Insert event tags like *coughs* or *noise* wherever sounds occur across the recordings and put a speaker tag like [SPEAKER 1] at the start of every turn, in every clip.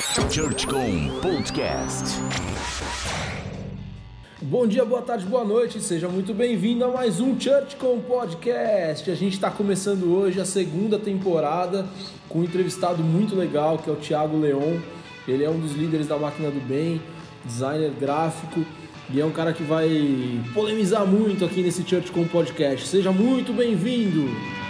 [SPEAKER 1] ChurchCom Podcast.
[SPEAKER 2] Bom dia, boa tarde, boa noite, seja muito bem-vindo a mais um ChurchCom Podcast. A gente está começando hoje a segunda temporada com um entrevistado muito legal que é o Thiago Leon. Ele é um dos líderes da Máquina do Bem, designer gráfico e é um cara que vai polemizar muito aqui nesse ChurchCom Podcast. Seja muito bem-vindo!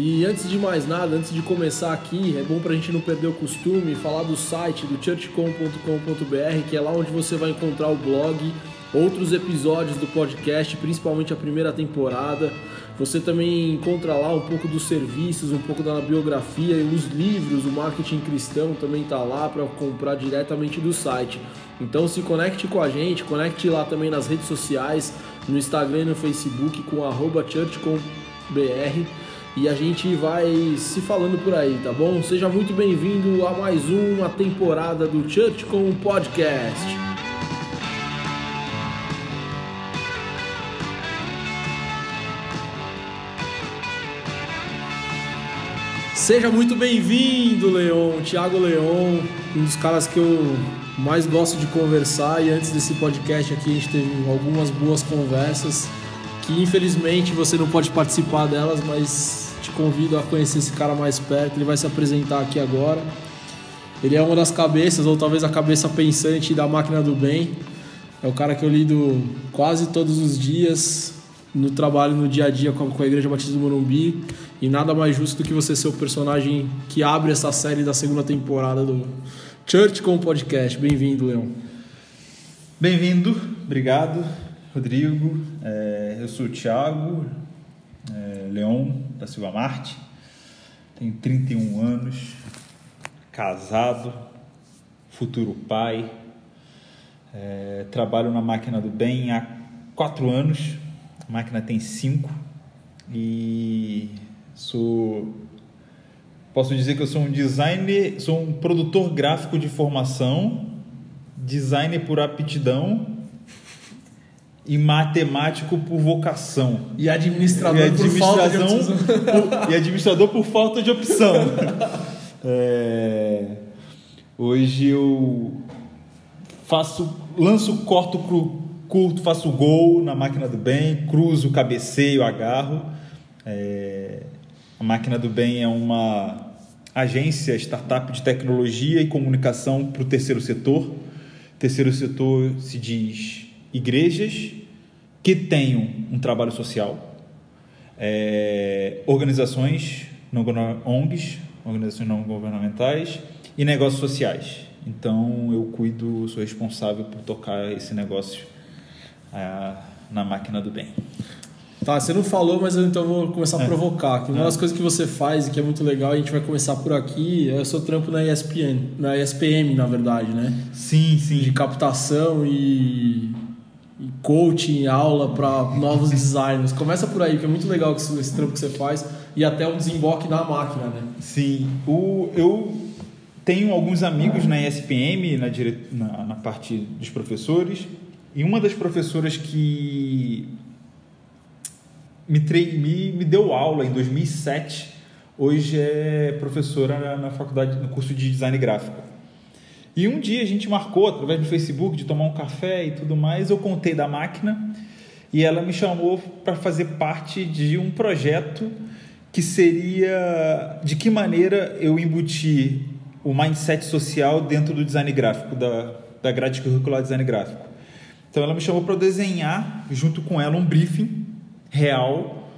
[SPEAKER 2] E antes de mais nada, antes de começar aqui, é bom para a gente não perder o costume falar do site do churchcom.com.br, que é lá onde você vai encontrar o blog, outros episódios do podcast, principalmente a primeira temporada. Você também encontra lá um pouco dos serviços, um pouco da biografia e os livros, o marketing cristão também está lá para comprar diretamente do site. Então se conecte com a gente, conecte lá também nas redes sociais, no Instagram e no Facebook com churchcombr e a gente vai se falando por aí, tá bom? Seja muito bem-vindo a mais uma temporada do Church com Podcast. Seja muito bem-vindo, Leon, Thiago Leon, um dos caras que eu mais gosto de conversar e antes desse podcast aqui a gente teve algumas boas conversas que infelizmente você não pode participar delas, mas convido a conhecer esse cara mais perto. Ele vai se apresentar aqui agora. Ele é uma das cabeças, ou talvez a cabeça pensante da máquina do bem. É o cara que eu lido quase todos os dias no trabalho, no dia a dia com a Igreja Batista do Morumbi. E nada mais justo do que você ser o personagem que abre essa série da segunda temporada do Church com podcast. Bem-vindo, Leão.
[SPEAKER 3] Bem-vindo, obrigado, Rodrigo. É, eu sou o Thiago é, Leon da Silva Marte, tenho 31 anos, casado, futuro pai, é, trabalho na máquina do bem há 4 anos, a máquina tem 5 e sou posso dizer que eu sou um designer, sou um produtor gráfico de formação, designer por aptidão e matemático por vocação.
[SPEAKER 2] E administrador, e por falta de opção.
[SPEAKER 3] Por, e administrador por falta de opção. *laughs* É, hoje eu faço, lanço, corto, curto, faço gol na máquina do bem, cruzo, cabeceio, agarro. É, a máquina do bem é uma agência, startup de tecnologia e comunicação para o terceiro setor. O terceiro setor se diz igrejas que tenham um trabalho social, é, organizações, não, ONGs, organizações não governamentais e negócios sociais. Então eu cuido, sou responsável por tocar esse negócio é, na máquina do bem.
[SPEAKER 2] Tá, você não falou, mas eu então vou começar a é. provocar. Que uma é. das coisas que você faz e que é muito legal, a gente vai começar por aqui, é o seu trampo na ESPN, na ESPM, na verdade, né?
[SPEAKER 3] Sim, sim.
[SPEAKER 2] De captação e coaching, aula para novos designers. Começa por aí, que é muito legal esse, esse trampo que você faz e até o desemboque na máquina, né?
[SPEAKER 3] Sim. O, eu tenho alguns amigos na ESPM, na, dire... na, na parte dos professores, e uma das professoras que me, tre... me, me deu aula em 2007, hoje é professora na, na faculdade, no curso de design gráfico. E um dia a gente marcou, através do Facebook, de tomar um café e tudo mais. Eu contei da máquina e ela me chamou para fazer parte de um projeto que seria de que maneira eu embutir o mindset social dentro do design gráfico, da, da grade curricular design gráfico. Então ela me chamou para desenhar, junto com ela, um briefing real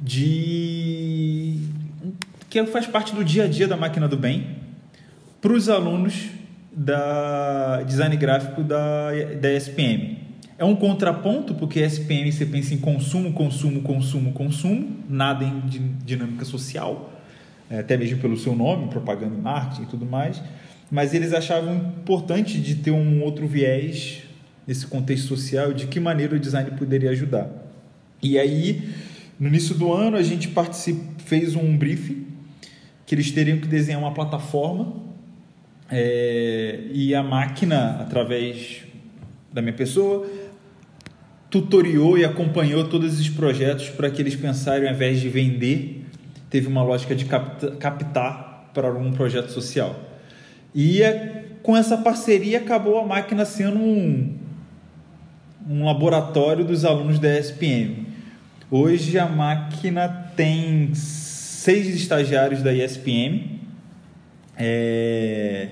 [SPEAKER 3] de que faz parte do dia a dia da máquina do bem para os alunos da design gráfico da, da SPM. É um contraponto, porque SPM você pensa em consumo, consumo, consumo, consumo, nada em dinâmica social, é, até mesmo pelo seu nome, propaganda e marketing e tudo mais. Mas eles achavam importante de ter um outro viés nesse contexto social, de que maneira o design poderia ajudar. E aí, no início do ano, a gente fez um briefing que eles teriam que desenhar uma plataforma é, e a máquina, através da minha pessoa, tutoriou e acompanhou todos esses projetos para que eles pensarem, ao invés de vender, teve uma lógica de captar para algum projeto social. E é, com essa parceria acabou a máquina sendo um, um laboratório dos alunos da ESPM. Hoje a máquina tem seis estagiários da ESPM, é,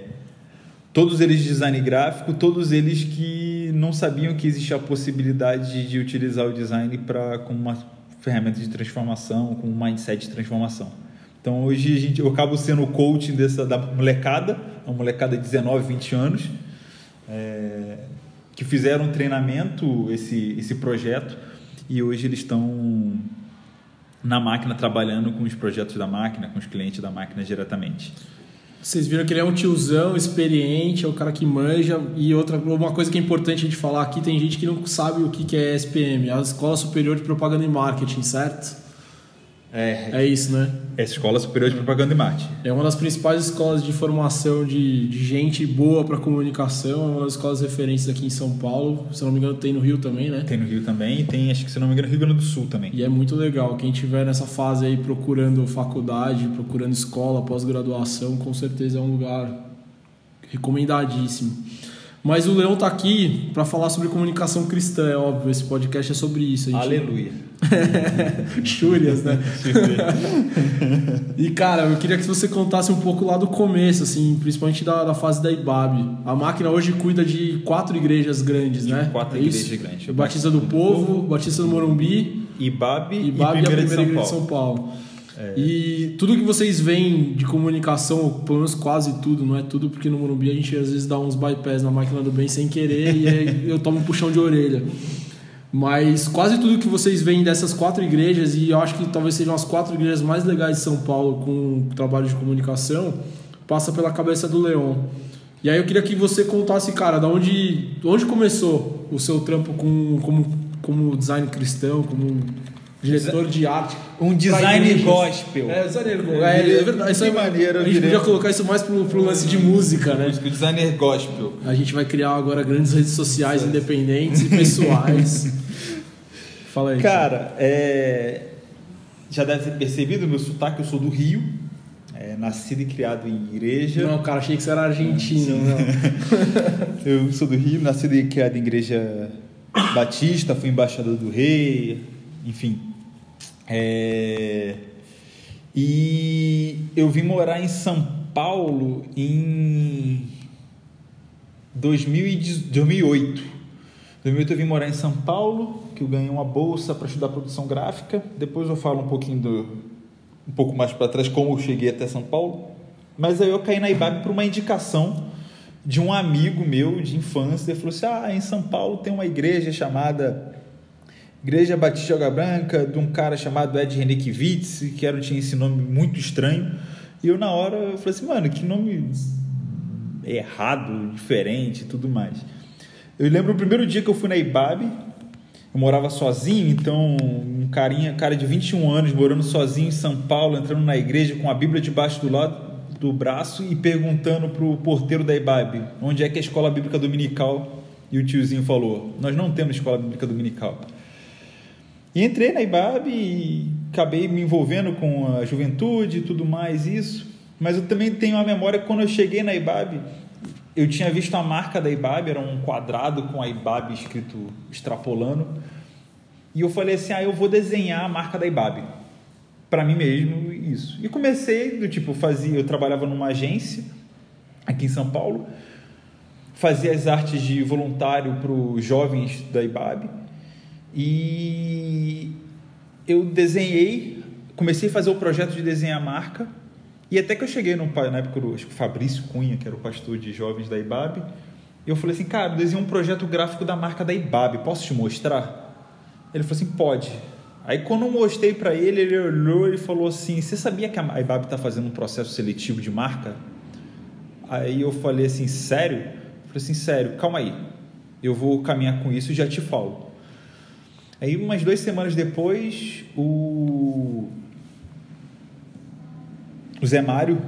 [SPEAKER 3] todos eles de design gráfico, todos eles que não sabiam que existia a possibilidade de utilizar o design para como uma ferramenta de transformação, como um mindset de transformação. Então hoje a gente, eu acabo sendo o coaching dessa, da molecada, uma molecada de 19, 20 anos, é, que fizeram um treinamento, esse, esse projeto, e hoje eles estão na máquina trabalhando com os projetos da máquina, com os clientes da máquina diretamente.
[SPEAKER 2] Vocês viram que ele é um tiozão experiente, é o cara que manja. E outra uma coisa que é importante a gente falar aqui, tem gente que não sabe o que é SPM, a Escola Superior de Propaganda e Marketing, certo?
[SPEAKER 3] É,
[SPEAKER 2] é isso, né?
[SPEAKER 3] É a Escola Superior de Propaganda e Marketing.
[SPEAKER 2] É uma das principais escolas de formação de, de gente boa para comunicação, é uma das escolas referentes aqui em São Paulo. Se não me engano, tem no Rio também, né?
[SPEAKER 3] Tem no Rio também e tem, acho que se não me engano, no Rio Grande do Sul também.
[SPEAKER 2] E é muito legal. Quem tiver nessa fase aí procurando faculdade, procurando escola, pós-graduação, com certeza é um lugar recomendadíssimo. Mas o Leão tá aqui para falar sobre comunicação cristã, é óbvio. Esse podcast é sobre isso.
[SPEAKER 3] Gente... Aleluia. *laughs*
[SPEAKER 2] Chúrias, né? e cara, eu queria que você contasse um pouco lá do começo, assim, principalmente da, da fase da IBAB. A máquina hoje cuida de quatro igrejas grandes,
[SPEAKER 3] de
[SPEAKER 2] né?
[SPEAKER 3] Quatro é igrejas grandes.
[SPEAKER 2] Batista do Povo, Batista do Morumbi,
[SPEAKER 3] IBAB,
[SPEAKER 2] IBAB e, e a Primeira Igreja de São Paulo. É. E tudo que vocês veem de comunicação, pelo menos quase tudo, não é tudo, porque no Morumbi a gente às vezes dá uns bypass na máquina do bem sem querer e eu tomo um puxão de orelha. Mas quase tudo que vocês veem dessas quatro igrejas, e eu acho que talvez sejam as quatro igrejas mais legais de São Paulo com trabalho de comunicação, passa pela cabeça do Leon. E aí eu queria que você contasse, cara, da onde, onde começou o seu trampo com, como, como design cristão, como diretor de arte.
[SPEAKER 3] Um design gospel.
[SPEAKER 2] É, designer gospel. É, é verdade. Isso é maneiro. A gente podia colocar isso mais pro, pro lance de música, né?
[SPEAKER 3] O designer gospel.
[SPEAKER 2] A gente vai criar agora grandes redes sociais independentes e pessoais. *laughs* Fala aí.
[SPEAKER 3] Cara, é... já deve ter percebido meu sotaque, eu sou do Rio. É, nascido e criado em igreja.
[SPEAKER 2] Não, cara, achei que você era argentino. *laughs*
[SPEAKER 3] eu sou do Rio, nascido e criado em igreja batista, fui embaixador do rei, enfim, é... E eu vim morar em São Paulo em 2008. 2008 eu vim morar em São Paulo, que eu ganhei uma bolsa para estudar produção gráfica. Depois eu falo um pouquinho do um pouco mais para trás como eu cheguei até São Paulo. Mas aí eu caí na IBAB por uma indicação de um amigo meu de infância. Ele falou assim: "Ah, em São Paulo tem uma igreja chamada Igreja Batista Água Branca, de um cara chamado Ed Renekiewicz, que era, tinha esse nome muito estranho. E eu, na hora, eu falei assim, mano, que nome errado, diferente e tudo mais. Eu lembro o primeiro dia que eu fui na IBAB, eu morava sozinho, então um carinha, cara de 21 anos, morando sozinho em São Paulo, entrando na igreja com a Bíblia debaixo do lado do braço e perguntando para o porteiro da IBAB onde é que é a escola bíblica dominical. E o tiozinho falou: Nós não temos escola bíblica dominical. E entrei na IBAB e acabei me envolvendo com a juventude e tudo mais isso. Mas eu também tenho a memória quando eu cheguei na IBAB, eu tinha visto a marca da IBAB, era um quadrado com a IBAB escrito extrapolando. E eu falei assim: "Ah, eu vou desenhar a marca da IBAB para mim mesmo isso". E comecei do tipo, fazia, eu trabalhava numa agência aqui em São Paulo, fazia as artes de voluntário para os jovens da IBAB e eu desenhei, comecei a fazer o projeto de desenhar a marca. E até que eu cheguei no, na época, acho que o Fabrício Cunha, que era o pastor de jovens da IBAB, eu falei assim, cara, eu desenhei um projeto gráfico da marca da IBAB, posso te mostrar? Ele falou assim, pode. Aí quando eu mostrei para ele, ele olhou e falou assim, você sabia que a IBAB está fazendo um processo seletivo de marca? Aí eu falei assim, sério? Eu falei assim, sério, calma aí, eu vou caminhar com isso e já te falo. Aí, umas duas semanas depois, o, o Zé Mário,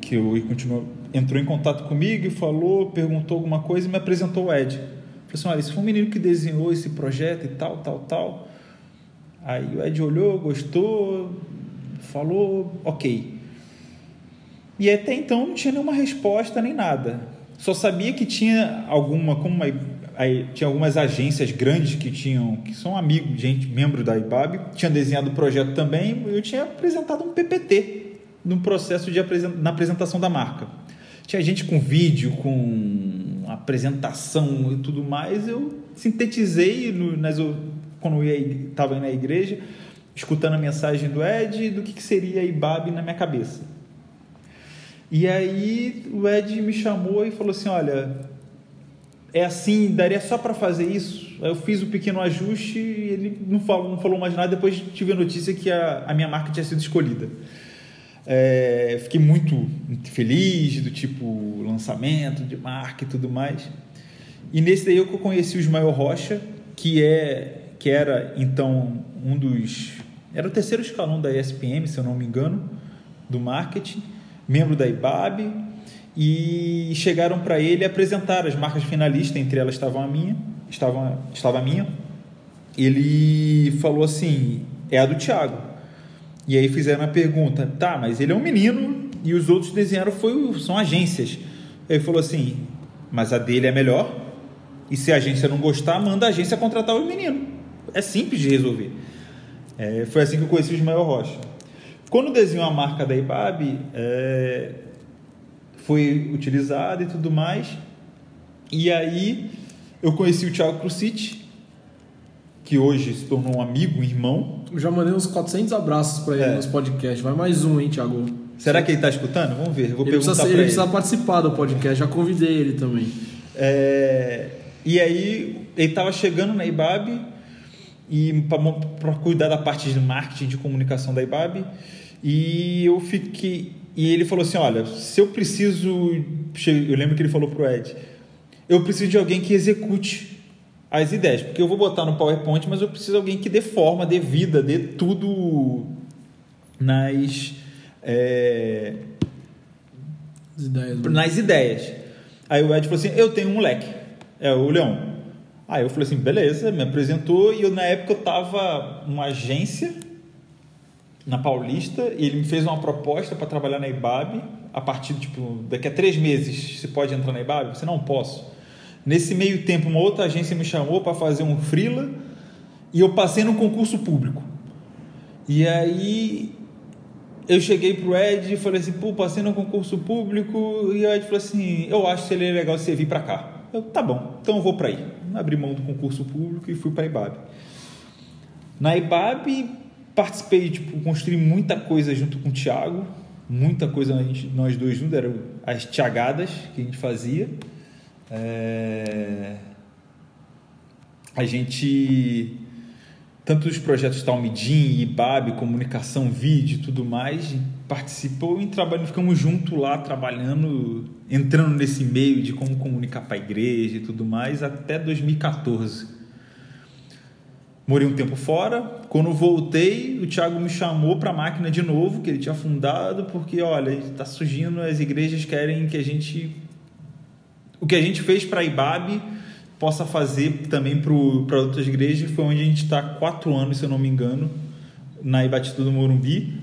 [SPEAKER 3] que eu continuo, entrou em contato comigo e falou, perguntou alguma coisa e me apresentou o Ed. Falei assim: olha, esse foi um menino que desenhou esse projeto e tal, tal, tal. Aí o Ed olhou, gostou, falou, ok. E até então não tinha nenhuma resposta nem nada. Só sabia que tinha alguma, como uma, aí, tinha algumas agências grandes que tinham, que são amigos, gente, membro da IBAB, tinha desenhado o projeto também, eu tinha apresentado um PPT no processo de na apresentação da marca. Tinha gente com vídeo, com apresentação e tudo mais, eu sintetizei no, nas, quando eu estava na igreja, escutando a mensagem do Ed, do que, que seria a IBAB na minha cabeça. E aí o Ed me chamou e falou assim: Olha, é assim, daria só para fazer isso? Eu fiz o um pequeno ajuste e ele não falou, não falou mais nada. Depois tive a notícia que a, a minha marca tinha sido escolhida. É, fiquei muito, feliz do tipo lançamento de marca e tudo mais. E nesse daí eu conheci o Ismael Rocha, que é que era então um dos era o terceiro escalão da ESPM, se eu não me engano, do marketing membro da IBAB, e chegaram para ele apresentar as marcas finalistas, entre elas estavam a minha, estava, estava a minha. Ele falou assim: é a do Thiago. E aí fizeram a pergunta: tá, mas ele é um menino e os outros desenharam foi, são agências. Ele falou assim: mas a dele é melhor. E se a agência não gostar, manda a agência contratar o menino. É simples de resolver. É, foi assim que eu conheci o Ismael Rocha. Quando desenhou a marca da IBAB, é, foi utilizada e tudo mais. E aí eu conheci o Thiago Crucite, que hoje se tornou um amigo, um irmão.
[SPEAKER 2] Eu já mandei uns 400 abraços para ele é. nos podcasts. Vai mais um, hein, Thiago?
[SPEAKER 3] Será que ele está escutando? Vamos ver. vou
[SPEAKER 2] ele
[SPEAKER 3] perguntar
[SPEAKER 2] precisa,
[SPEAKER 3] ele.
[SPEAKER 2] Ele precisa participar do podcast. Já convidei ele também.
[SPEAKER 3] É, e aí ele estava chegando na IBAB e para cuidar da parte de marketing de comunicação da IBAB e eu fiquei e ele falou assim olha se eu preciso eu lembro que ele falou pro Ed eu preciso de alguém que execute as ideias porque eu vou botar no PowerPoint mas eu preciso de alguém que dê forma dê vida dê tudo nas é,
[SPEAKER 2] ideias, né?
[SPEAKER 3] nas ideias. Aí o Ed falou assim eu tenho um moleque é o Leão Aí eu falei assim, beleza, me apresentou e eu na época eu tava numa agência na Paulista e ele me fez uma proposta para trabalhar na IBAB a partir de, tipo, daqui a três meses você pode entrar na IBAB? Você não posso. Nesse meio tempo, uma outra agência me chamou para fazer um freela e eu passei no concurso público. E aí eu cheguei pro Ed e falei assim, pô, passei no concurso público e o Ed falou assim, eu acho que seria legal você vir para cá. Eu, tá bom, então eu vou para aí. Abri mão do concurso público e fui para a IBAB. Na IBAB, participei, tipo, construí muita coisa junto com o Thiago, muita coisa gente, nós dois juntos, eram as tiagadas que a gente fazia. É... A gente, tanto dos projetos Talmidim, IBAB, comunicação, vídeo e tudo mais, participou e trabalhamos, ficamos juntos lá trabalhando, entrando nesse meio de como comunicar para a igreja e tudo mais até 2014. Morei um tempo fora. Quando voltei, o Thiago me chamou para a máquina de novo, que ele tinha fundado, porque olha, está surgindo, as igrejas querem que a gente. O que a gente fez para a IBAB possa fazer também para outras igrejas. Foi onde a gente está quatro anos, se eu não me engano, na Ibatituba do Morumbi.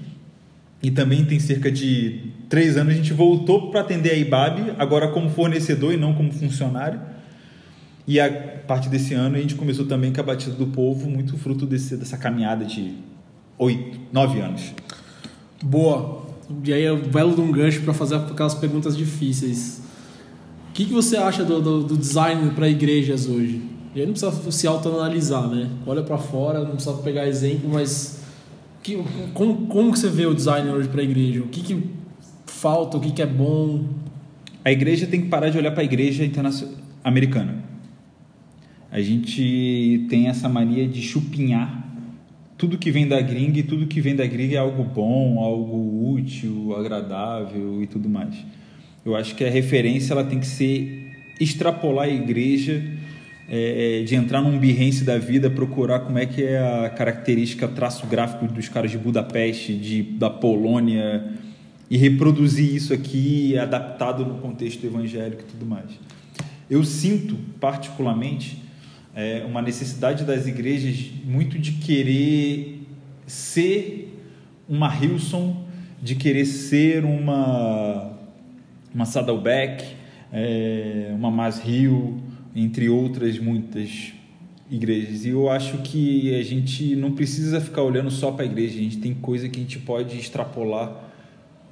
[SPEAKER 3] E também tem cerca de três anos a gente voltou para atender a IBAB, agora como fornecedor e não como funcionário. E a partir desse ano a gente começou também com a Batida do Povo, muito fruto desse, dessa caminhada de oito, nove anos.
[SPEAKER 2] Boa. E aí é um belo de um gancho para fazer aquelas perguntas difíceis. O que, que você acha do, do, do design para igrejas hoje? E aí não precisa se autoanalisar, né? Olha para fora, não precisa pegar exemplo, mas que, como, como que você vê o design hoje para a igreja? O que, que falta? O que, que é bom?
[SPEAKER 3] A igreja tem que parar de olhar para a igreja americana. A gente tem essa mania de chupinhar tudo que vem da gringa e tudo que vem da gringa é algo bom, algo útil, agradável e tudo mais. Eu acho que a referência ela tem que ser extrapolar a igreja é, é, de entrar num Behance da vida, procurar como é que é a característica, traço gráfico dos caras de Budapeste, de, da Polônia, e reproduzir isso aqui adaptado no contexto evangélico e tudo mais. Eu sinto, particularmente, é, uma necessidade das igrejas muito de querer ser uma Hilson, de querer ser uma, uma Saddleback, é, uma Mas Hill, entre outras muitas igrejas. E eu acho que a gente não precisa ficar olhando só para a igreja, a gente tem coisa que a gente pode extrapolar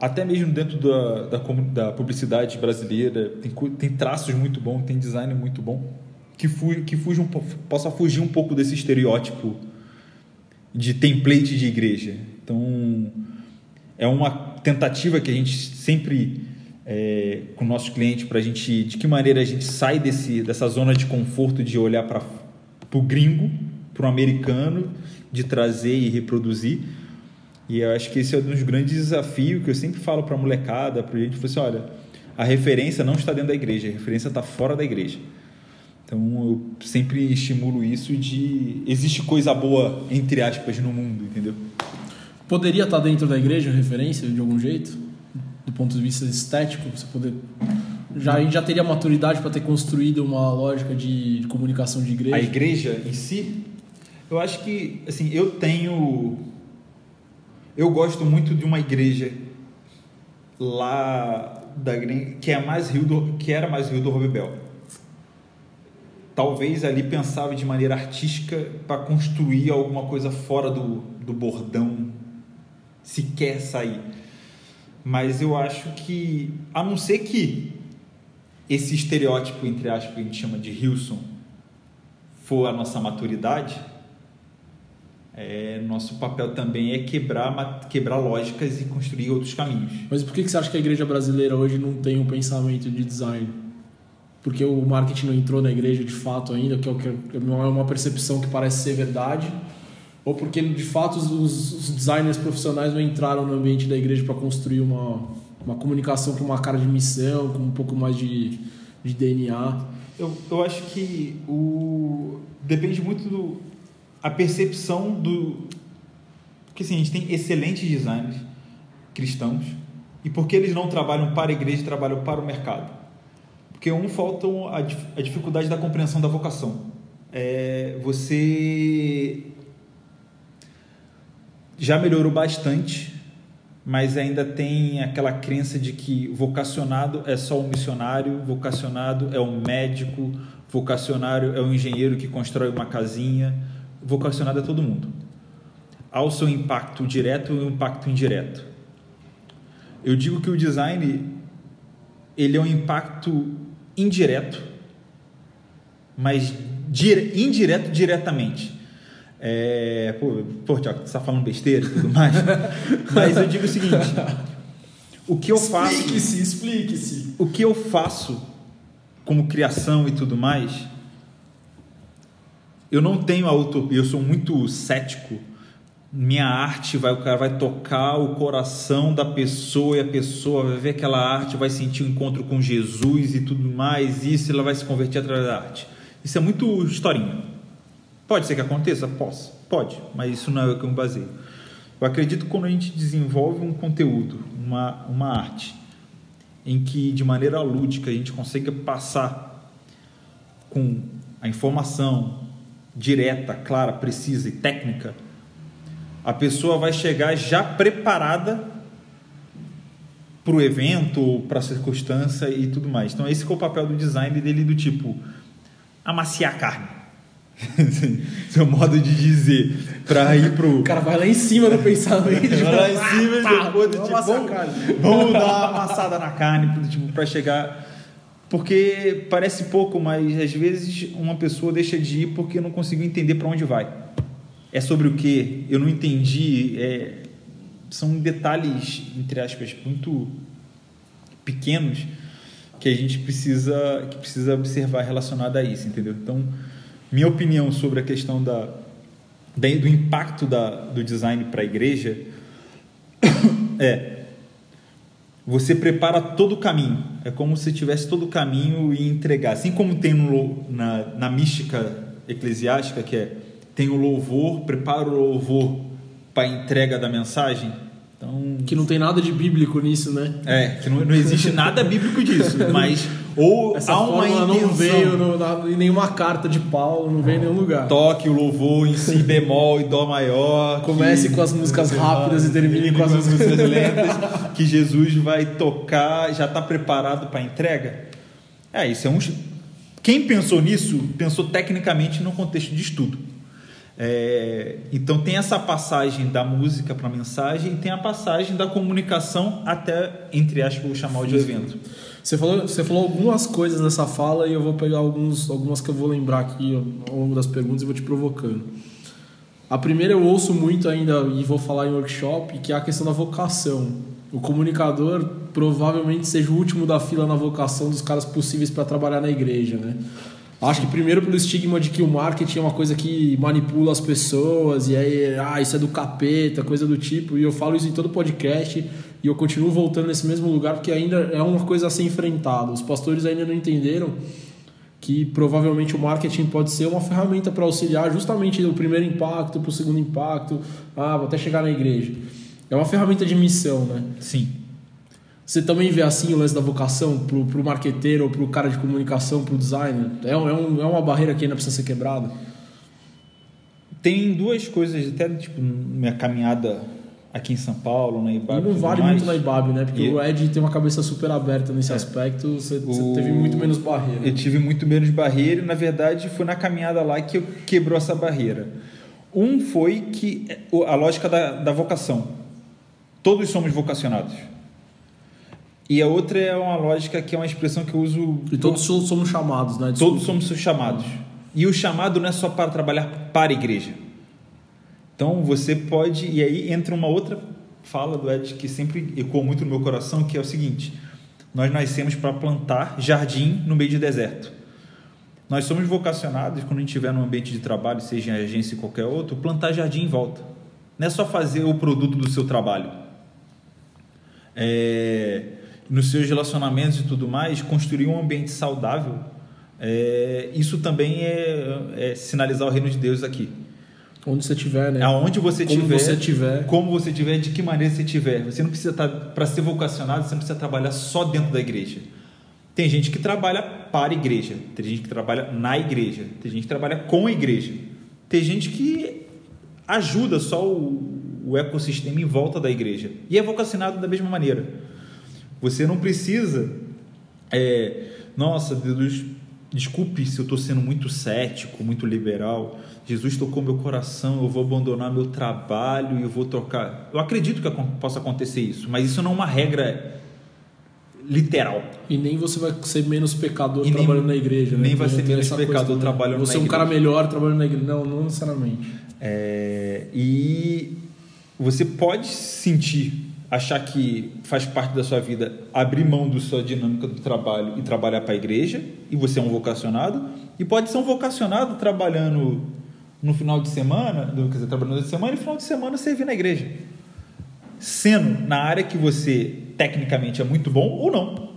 [SPEAKER 3] até mesmo dentro da, da, da publicidade brasileira, tem, tem traços muito bons, tem design muito bom, que, fu, que fuja um, possa fugir um pouco desse estereótipo de template de igreja. Então, é uma tentativa que a gente sempre, é, com o nosso cliente, para a gente, de que maneira a gente sai desse, dessa zona de conforto de olhar para o gringo, para o americano, de trazer e reproduzir, e eu acho que esse é um dos grandes desafios que eu sempre falo para a molecada, para a gente, assim, olha, a referência não está dentro da igreja, a referência está fora da igreja. Então eu sempre estimulo isso de existe coisa boa entre aspas no mundo, entendeu?
[SPEAKER 2] Poderia estar dentro da igreja referência de algum jeito, do ponto de vista estético, você poder já a gente já teria maturidade para ter construído uma lógica de, de comunicação de igreja.
[SPEAKER 3] A igreja em si, eu acho que assim eu tenho eu gosto muito de uma igreja lá da que é mais Rio do, que era mais Rio do Robebel. Talvez ali pensava de maneira artística para construir alguma coisa fora do, do bordão, se quer sair. Mas eu acho que, a não ser que esse estereótipo, entre aspas, que a gente chama de Hilson, for a nossa maturidade, é, nosso papel também é quebrar, quebrar lógicas e construir outros caminhos.
[SPEAKER 2] Mas por que você acha que a igreja brasileira hoje não tem um pensamento de design? Porque o marketing não entrou na igreja de fato ainda, que é, é uma percepção que parece ser verdade? Ou porque de fato os, os designers profissionais não entraram no ambiente da igreja para construir uma, uma comunicação com uma cara de missão, com um pouco mais de, de DNA?
[SPEAKER 3] Eu, eu acho que o depende muito do, a percepção do. Porque assim, a gente tem excelentes designers cristãos e porque eles não trabalham para a igreja, trabalham para o mercado. Porque um falta a, dificuldade da compreensão da vocação. É, você já melhorou bastante, mas ainda tem aquela crença de que vocacionado é só o missionário, vocacionado é o médico, vocacionário é o engenheiro que constrói uma casinha vocacionado a todo mundo. Há o seu impacto direto e o impacto indireto. Eu digo que o design ele é um impacto indireto, mas dire, indireto diretamente. É, pô, pô Tiago, você está falando besteira e tudo mais. *laughs* mas eu digo o seguinte: o que eu faço.
[SPEAKER 2] Explique-se, explique-se.
[SPEAKER 3] O que eu faço como criação e tudo mais eu não tenho a utopia, eu sou muito cético. Minha arte vai, o cara vai tocar o coração da pessoa e a pessoa vai ver aquela arte, vai sentir o um encontro com Jesus e tudo mais, e isso ela vai se converter através da arte. Isso é muito historinha. Pode ser que aconteça? Posso, pode, mas isso não é o que eu me baseio. Eu acredito que quando a gente desenvolve um conteúdo, uma, uma arte, em que de maneira lúdica a gente consiga passar com a informação, direta, clara, precisa e técnica, a pessoa vai chegar já preparada para o evento, para a circunstância e tudo mais. Então, esse é o papel do design dele, do tipo, amaciar a carne. *laughs* Seu modo de dizer, para ir pro.
[SPEAKER 2] O cara vai lá em cima do pensamento. *laughs*
[SPEAKER 3] vai lá em cima e ah, depois, do tipo, vamos, vamos dar uma amassada na carne, tipo, para chegar porque parece pouco, mas às vezes uma pessoa deixa de ir porque não conseguiu entender para onde vai. É sobre o que? Eu não entendi. É, são detalhes, entre aspas, muito pequenos que a gente precisa, que precisa observar relacionado a isso, entendeu? Então, minha opinião sobre a questão da, do impacto da, do design para a igreja *coughs* é você prepara todo o caminho. É como se tivesse todo o caminho e entregar. Assim como tem no, na, na mística eclesiástica, que é tem o louvor, prepara o louvor para a entrega da mensagem. Então,
[SPEAKER 2] Que não tem nada de bíblico nisso, né?
[SPEAKER 3] é, que não, não existe nada bíblico disso, *laughs* mas ou
[SPEAKER 2] Essa
[SPEAKER 3] há uma
[SPEAKER 2] fórmula não
[SPEAKER 3] intenção.
[SPEAKER 2] veio no- na- em nenhuma carta de Paulo, não veio em nenhum lugar.
[SPEAKER 3] Toque o louvor em si bemol e dó maior.
[SPEAKER 2] Comece com as músicas rápidas e termine com as
[SPEAKER 3] músicas lentas. Que Jesus vai tocar, já está preparado para a entrega. É, isso é um. Quem pensou nisso, pensou tecnicamente no contexto de estudo. É, então tem essa passagem da música para a mensagem e tem a passagem da comunicação até, entre aspas, o chamar de evento.
[SPEAKER 2] Você falou, você falou algumas coisas nessa fala e eu vou pegar alguns, algumas que eu vou lembrar aqui ao longo das perguntas e vou te provocando. A primeira eu ouço muito ainda e vou falar em workshop, que é a questão da vocação. O comunicador provavelmente seja o último da fila na vocação dos caras possíveis para trabalhar na igreja, né? Acho que primeiro pelo estigma de que o marketing é uma coisa que manipula as pessoas e aí, ah, isso é do capeta, coisa do tipo. E eu falo isso em todo podcast e eu continuo voltando nesse mesmo lugar porque ainda é uma coisa a ser enfrentada. Os pastores ainda não entenderam que provavelmente o marketing pode ser uma ferramenta para auxiliar justamente o primeiro impacto para o segundo impacto, ah, vou até chegar na igreja. É uma ferramenta de missão, né?
[SPEAKER 3] Sim.
[SPEAKER 2] Você também vê assim o lance da vocação pro, pro marqueteiro ou pro cara de comunicação, pro designer? É, é, um, é uma barreira que ainda precisa ser quebrada?
[SPEAKER 3] Tem duas coisas, até tipo, minha caminhada aqui em São Paulo, na Ibabe.
[SPEAKER 2] E não vale
[SPEAKER 3] mais.
[SPEAKER 2] muito na IBAB, né? Porque
[SPEAKER 3] E-
[SPEAKER 2] o Ed tem uma cabeça super aberta nesse
[SPEAKER 3] É.
[SPEAKER 2] aspecto, você, você
[SPEAKER 3] O-
[SPEAKER 2] teve muito menos barreira.
[SPEAKER 3] Eu tive muito menos barreira e, na verdade, foi na caminhada lá que eu quebrou essa barreira. Um foi que a lógica da, da vocação. Todos somos vocacionados. E a outra é uma lógica que é uma expressão que eu uso.
[SPEAKER 2] E todos so- somos chamados, né?
[SPEAKER 3] Todos
[SPEAKER 2] Desculpa.
[SPEAKER 3] somos chamados. E o chamado não é só para trabalhar para a igreja. Então você pode. E aí entra uma outra fala do Ed que sempre ecoou muito no meu coração, que é o seguinte: nós nascemos para plantar jardim no meio de deserto. Nós somos vocacionados, quando a gente estiver num ambiente de trabalho, seja em agência ou qualquer outro, plantar jardim em volta. Não é só fazer o produto do seu trabalho. É, nos seus relacionamentos e tudo mais, construir um ambiente saudável, é, isso também é, é sinalizar o reino de Deus aqui.
[SPEAKER 2] Onde você estiver, né?
[SPEAKER 3] Aonde você
[SPEAKER 2] Como
[SPEAKER 3] tiver,
[SPEAKER 2] você tiver.
[SPEAKER 3] como você tiver, de que maneira você tiver. Você não precisa estar para ser vocacionado, você não precisa trabalhar só dentro da igreja. Tem gente que trabalha para a igreja, tem gente que trabalha na igreja, tem gente que trabalha com a igreja, tem gente que ajuda só o, o ecossistema em volta da igreja e é vocacionado da mesma maneira. Você não precisa, é, nossa, Deus, desculpe se eu estou sendo muito cético, muito liberal. Jesus tocou meu coração, eu vou abandonar meu trabalho e eu vou trocar. Eu acredito que possa acontecer isso, mas isso não é uma regra literal.
[SPEAKER 2] E nem você vai ser menos pecador
[SPEAKER 3] nem-
[SPEAKER 2] trabalhando na igreja. né?
[SPEAKER 3] nem vai ser menos pecador
[SPEAKER 2] também.
[SPEAKER 3] trabalhando
[SPEAKER 2] Você
[SPEAKER 3] na
[SPEAKER 2] é um cara
[SPEAKER 3] igreja.
[SPEAKER 2] melhor trabalhando na igreja. Não, não necessariamente.
[SPEAKER 3] É, e você pode sentir, achar que faz parte da sua vida abrir mão da sua dinâmica do trabalho e trabalhar para a igreja, e você é um vocacionado, e pode ser um vocacionado trabalhando no final de semana, quer dizer, trabalhando de semana e no final de semana servir na igreja. Sendo na área que você tecnicamente é muito bom ou não.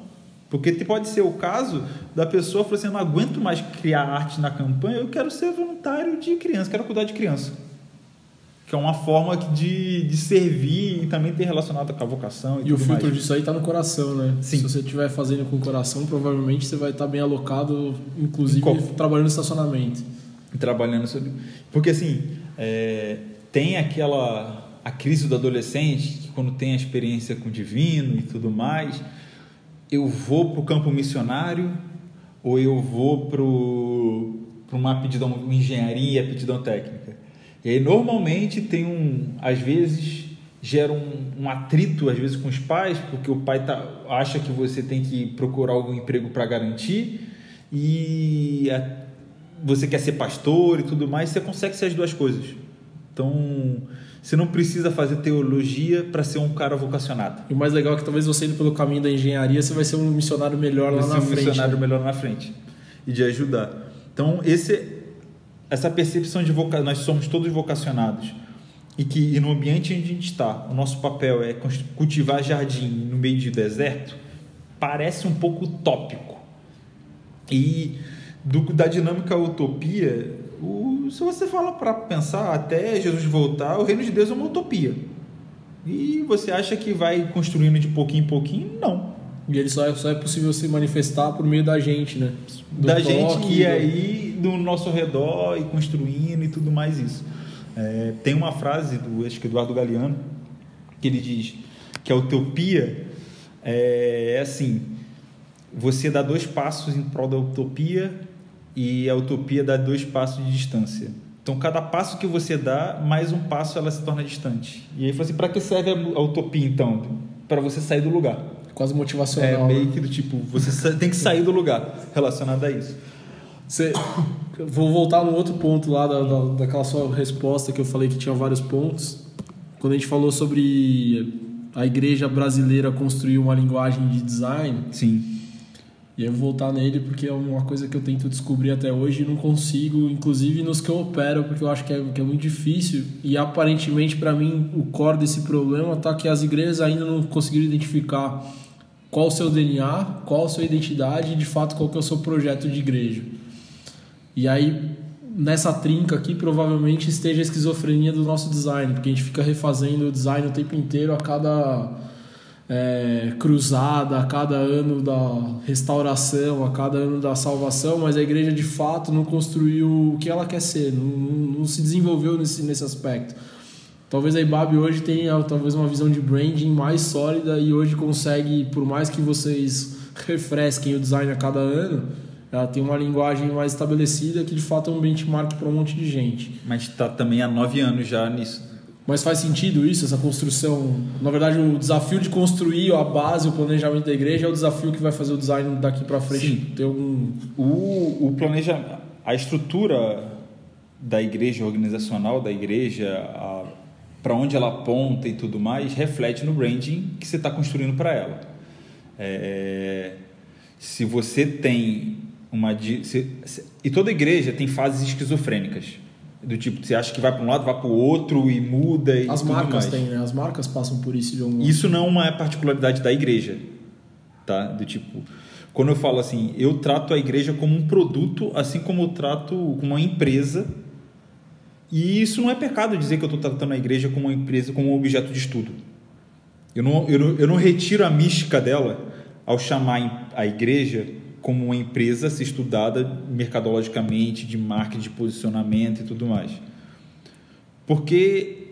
[SPEAKER 3] Porque pode ser o caso da pessoa falar assim: eu não aguento mais criar arte na campanha, eu quero ser voluntário de criança, quero cuidar de criança. Que é uma forma de, de servir e também ter relacionado com a vocação e,
[SPEAKER 2] E o filtro
[SPEAKER 3] mais.
[SPEAKER 2] disso aí tá no coração, né?
[SPEAKER 3] Sim.
[SPEAKER 2] Se você estiver fazendo com o coração, provavelmente você vai estar bem alocado, inclusive trabalhando no estacionamento.
[SPEAKER 3] E trabalhando sobre. Porque assim, é, tem aquela. a crise do adolescente, que quando tem a experiência com o divino e tudo mais, eu vou para o campo missionário ou eu vou para uma aptidão engenharia, aptidão técnica. E aí normalmente tem um, às vezes gera um, um atrito às vezes com os pais, porque o pai tá, acha que você tem que procurar algum emprego para garantir e a- você quer ser pastor e tudo mais, você consegue ser as duas coisas. Então, você não precisa fazer teologia para ser um cara vocacionado.
[SPEAKER 2] E o mais legal é que talvez você indo pelo caminho da engenharia, você vai ser um missionário melhor lá
[SPEAKER 3] Você
[SPEAKER 2] na
[SPEAKER 3] é um
[SPEAKER 2] frente.
[SPEAKER 3] missionário
[SPEAKER 2] né?
[SPEAKER 3] melhor na frente e de ajudar. Então, esse, essa percepção de voca... nós somos todos vocacionados e que e no ambiente onde a gente está, o nosso papel é cultivar jardim no meio de deserto, parece um pouco utópico. E do, da dinâmica utopia, o, se você fala para pensar até Jesus voltar, o reino de Deus é uma utopia. E você acha que vai construindo de pouquinho em pouquinho? Não.
[SPEAKER 2] E ele só é, só é possível se manifestar por meio da gente, né?
[SPEAKER 3] Do da toque, gente que do... aí do nosso redor e construindo e tudo mais isso. É, tem uma frase do acho que Eduardo Galeano que ele diz que a utopia é, é assim: você dá dois passos em prol da utopia e a utopia dá dois passos de distância. Então, cada passo que você dá, mais um passo ela se torna distante. E aí, assim, para que serve a utopia, então? Para você sair do lugar.
[SPEAKER 2] Quase motivacional.
[SPEAKER 3] É meio né? que do tipo, você tem que sair do lugar relacionado a isso.
[SPEAKER 2] Você, vou voltar no outro ponto lá da, da, daquela sua resposta que eu falei que tinha vários pontos. Quando a gente falou sobre a igreja brasileira construir uma linguagem de design.
[SPEAKER 3] Sim
[SPEAKER 2] e eu vou voltar nele porque é uma coisa que eu tento descobrir até hoje e não consigo, inclusive nos que eu opero, porque eu acho que é, que é muito difícil. E aparentemente, para mim, o core desse problema tá que as igrejas ainda não conseguiram identificar qual o seu DNA, qual a sua identidade e de fato qual que é o seu projeto de igreja. E aí, nessa trinca aqui, provavelmente esteja a esquizofrenia do nosso design, porque a gente fica refazendo o design o tempo inteiro a cada é, cruzada a cada ano da restauração, a cada ano da salvação, mas a igreja de fato não construiu o que ela quer ser, não, não, não se desenvolveu nesse, nesse aspecto. Talvez a IBAB hoje tenha talvez uma visão de branding mais sólida e hoje consegue, por mais que vocês refresquem o design a cada ano, ela tem uma linguagem mais estabelecida que de fato é um benchmark para um monte de gente.
[SPEAKER 3] Mas está também há nove anos já nisso
[SPEAKER 2] mas faz sentido isso, essa construção? Na verdade, o desafio de construir a base, o planejamento da igreja é o desafio que vai fazer o design daqui para frente
[SPEAKER 3] Sim. ter algum. O, o planeja, a estrutura da igreja organizacional da igreja, para onde ela aponta e tudo mais, reflete no branding que você está construindo para ela. É, se você tem uma. Se, se, e toda igreja tem fases esquizofrênicas do tipo, você acha que vai para um lado, vai para o outro e muda e
[SPEAKER 2] As marcas têm, né? As marcas passam por isso de algum
[SPEAKER 3] Isso não é uma particularidade da igreja, tá? Do tipo, quando eu falo assim, eu trato a igreja como um produto, assim como eu trato como uma empresa. E isso não é pecado dizer que eu estou tratando a igreja como uma empresa, como um objeto de estudo. Eu não, eu não, eu não retiro a mística dela ao chamar a igreja como uma empresa ser estudada mercadologicamente, de marketing, de posicionamento e tudo mais. Porque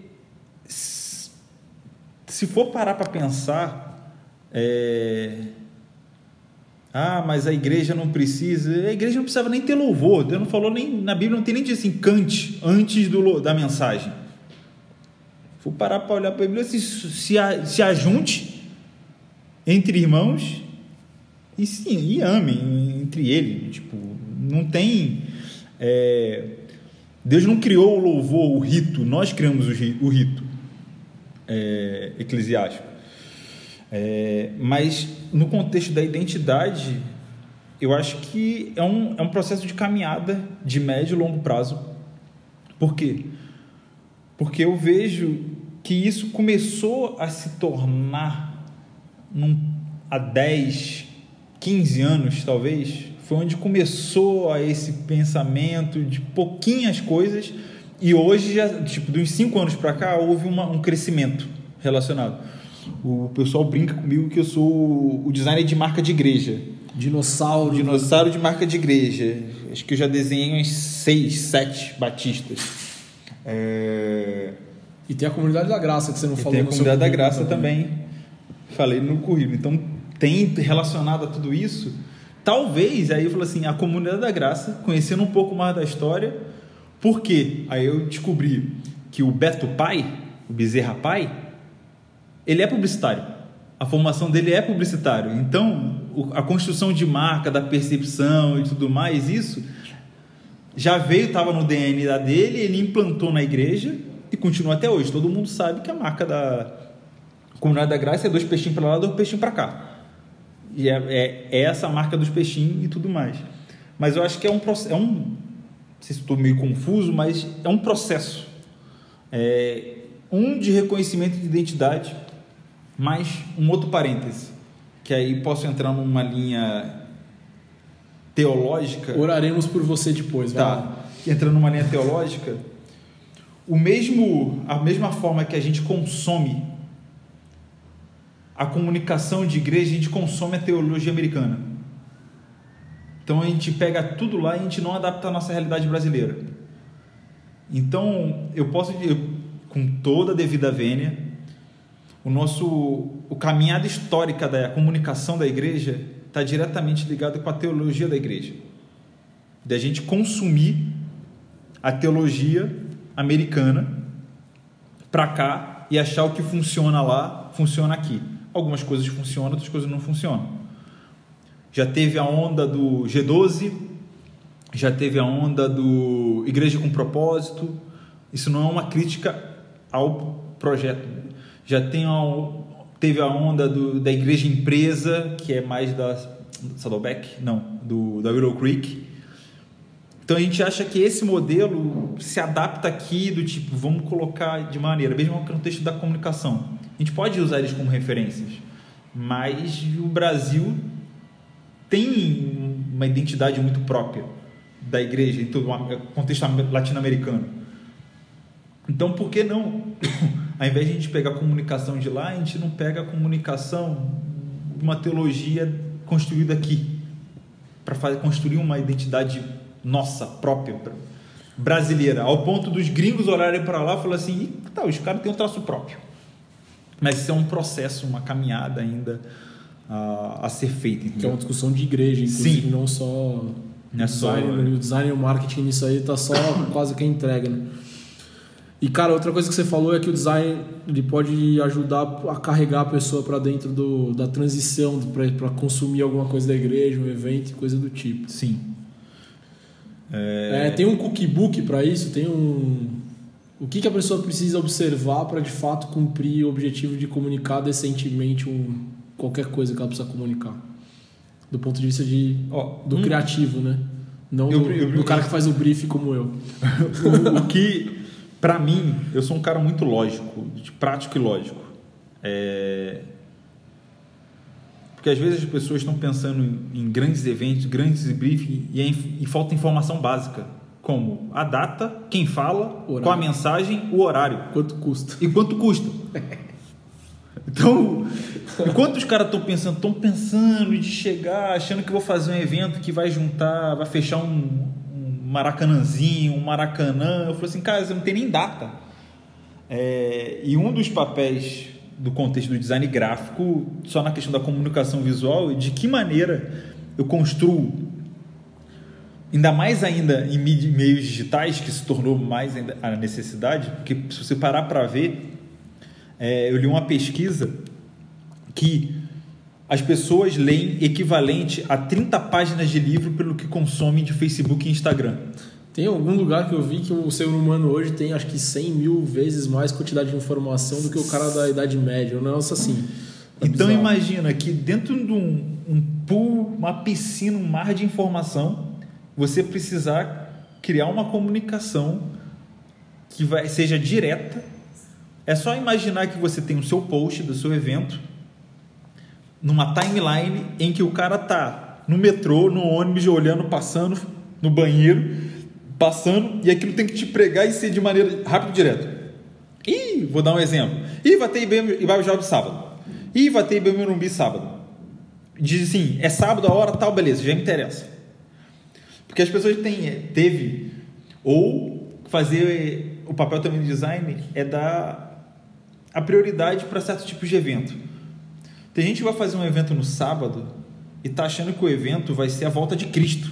[SPEAKER 3] se for parar para pensar, é... ah, mas a igreja não precisa, a igreja não precisava nem ter louvor, Deus não falou nem, na Bíblia não tem nem assim, cante antes do, da mensagem. For parar para olhar para a Bíblia, se, se, se ajunte entre irmãos e sim, e amem entre ele. Tipo, não tem. É, Deus não criou o louvor, o rito, nós criamos o rito é, eclesiástico. É, mas no contexto da identidade, eu acho que é um, é um processo de caminhada de médio e longo prazo. Por quê? Porque eu vejo que isso começou a se tornar num, há 10, 15 anos, talvez, foi onde começou a esse pensamento de pouquinhas coisas e hoje já, tipo, dos 5 anos para cá, houve uma, um crescimento relacionado. O pessoal brinca comigo que eu sou o designer de marca de igreja.
[SPEAKER 2] Dinossauro.
[SPEAKER 3] Dinossauro de marca de igreja. Acho que eu já desenhei uns 6, 7 batistas. É...
[SPEAKER 2] E tem a comunidade da graça que você não
[SPEAKER 3] e
[SPEAKER 2] falou.
[SPEAKER 3] Tem a comunidade da graça também. também. Falei no currículo. Então tem relacionado a tudo isso, talvez, aí eu falo assim, a comunidade da graça, conhecendo um pouco mais da história, por quê? Aí eu descobri que o Beto Pai, o Bezerra Pai, ele é publicitário. A formação dele é publicitário. Então, a construção de marca, da percepção e tudo mais, isso já veio, estava no DNA dele, ele implantou na igreja e continua até hoje. Todo mundo sabe que a marca da Comunidade da Graça é dois peixinhos para lá, dois peixinhos para cá. E é, é, é, essa marca dos peixinhos e tudo mais. Mas eu acho que é um processo. É um, não sei se estou meio confuso, mas é um processo. É, um de reconhecimento de identidade, mais um outro parêntese, que aí posso entrar numa linha teológica.
[SPEAKER 2] Oraremos por você depois,
[SPEAKER 3] tá? Entrando numa linha teológica, o mesmo, a mesma forma que a gente consome a comunicação de igreja, a gente consome a teologia americana. Então a gente pega tudo lá e a gente não adapta a nossa realidade brasileira. Então eu posso, eu, com toda a devida vênia, o nosso o caminhada histórica da comunicação da igreja está diretamente ligado com a teologia da igreja. Da gente consumir a teologia americana para cá e achar o que funciona lá, funciona aqui. Algumas coisas funcionam, outras coisas não funcionam. Já teve a onda do G12, já teve a onda do Igreja com Propósito. Isso não é uma crítica ao projeto. Já tem a, teve a onda do, da Igreja Empresa, que é mais da Saddleback, não, do, da Willow Creek. Então a gente acha que esse modelo se adapta aqui do tipo, vamos colocar de maneira, mesmo no contexto da comunicação. A gente pode usar eles como referências, mas o Brasil tem uma identidade muito própria da igreja em todo o contexto latino-americano. Então, por que não, ao invés de a gente pegar a comunicação de lá, a gente não pega a comunicação de uma teologia construída aqui, para construir uma identidade nossa, própria, brasileira, ao ponto dos gringos olharem para lá e falar assim: tá, os caras têm um traço próprio. Mas isso é um processo, uma caminhada ainda a, a ser feita.
[SPEAKER 2] Que é uma discussão de igreja, inclusive,
[SPEAKER 3] Sim.
[SPEAKER 2] não só.
[SPEAKER 3] Não é só-
[SPEAKER 2] design, o design e o marketing nisso aí tá só quase que a entrega, né? E cara, outra coisa que você falou é que o design ele pode ajudar a carregar a pessoa para dentro do, da transição para consumir alguma coisa da igreja, um evento e coisa do tipo.
[SPEAKER 3] Sim.
[SPEAKER 2] É, tem um cookbook para isso, tem um o que, que a pessoa precisa observar para de fato cumprir o objetivo de comunicar decentemente um, qualquer coisa que ela precisa comunicar. Do ponto de vista de,
[SPEAKER 3] Ó,
[SPEAKER 2] do
[SPEAKER 3] um-
[SPEAKER 2] criativo, né? Não
[SPEAKER 3] Eu-
[SPEAKER 2] do,
[SPEAKER 3] eu-
[SPEAKER 2] do cara que faz o brief como eu. *laughs*
[SPEAKER 3] o, o que, para mim, eu sou um cara muito lógico, de prático e lógico. É... Porque às vezes as pessoas estão pensando em, em grandes eventos, grandes briefings e, é inf- e falta informação básica, como a data, quem fala,
[SPEAKER 2] Horário.
[SPEAKER 3] qual a mensagem, o horário
[SPEAKER 2] Quanto custa?
[SPEAKER 3] e quanto custa. Então, enquanto os caras estão pensando, estão pensando de chegar, achando que vou fazer um evento que vai juntar, vai fechar um, um maracanãzinho, um maracanã. Eu falei assim, cara, você não tem nem data. É, e um dos papéis do contexto do design gráfico, só na questão da comunicação visual, é de que maneira eu construo, ainda mais ainda em meios digitais, que se tornou mais a necessidade, porque se você parar para ver, é, eu li uma pesquisa que as pessoas leem equivalente a 30 páginas de livro pelo que consomem de Facebook e Instagram.
[SPEAKER 2] Tem algum lugar que eu vi que o ser humano hoje tem acho que 100 mil vezes mais quantidade de informação do que o cara da Idade Média. Um negócio assim. É
[SPEAKER 3] então
[SPEAKER 2] bizarro.
[SPEAKER 3] imagina que dentro de um, um pool, uma piscina, um mar de informação, você precisar criar uma comunicação que vai, seja direta. É só imaginar que você tem o seu post do seu evento numa timeline em que o cara tá no metrô, no ônibus, olhando, passando, no banheiro, passando, e aquilo tem que te pregar e ser de maneira rápida e direta. Ih, vou dar um exemplo. Ih, vai ter IBM e vai jogar sábado. Ih, vai ter IBM Morumbi sábado. Diz assim, é sábado a hora tal, beleza, já me interessa. Porque as pessoas têm, é, teve, ou fazer o papel também do design é dar a prioridade para certos tipos de evento. Tem gente que vai fazer um evento no sábado e tá achando que o evento vai ser a volta de Cristo.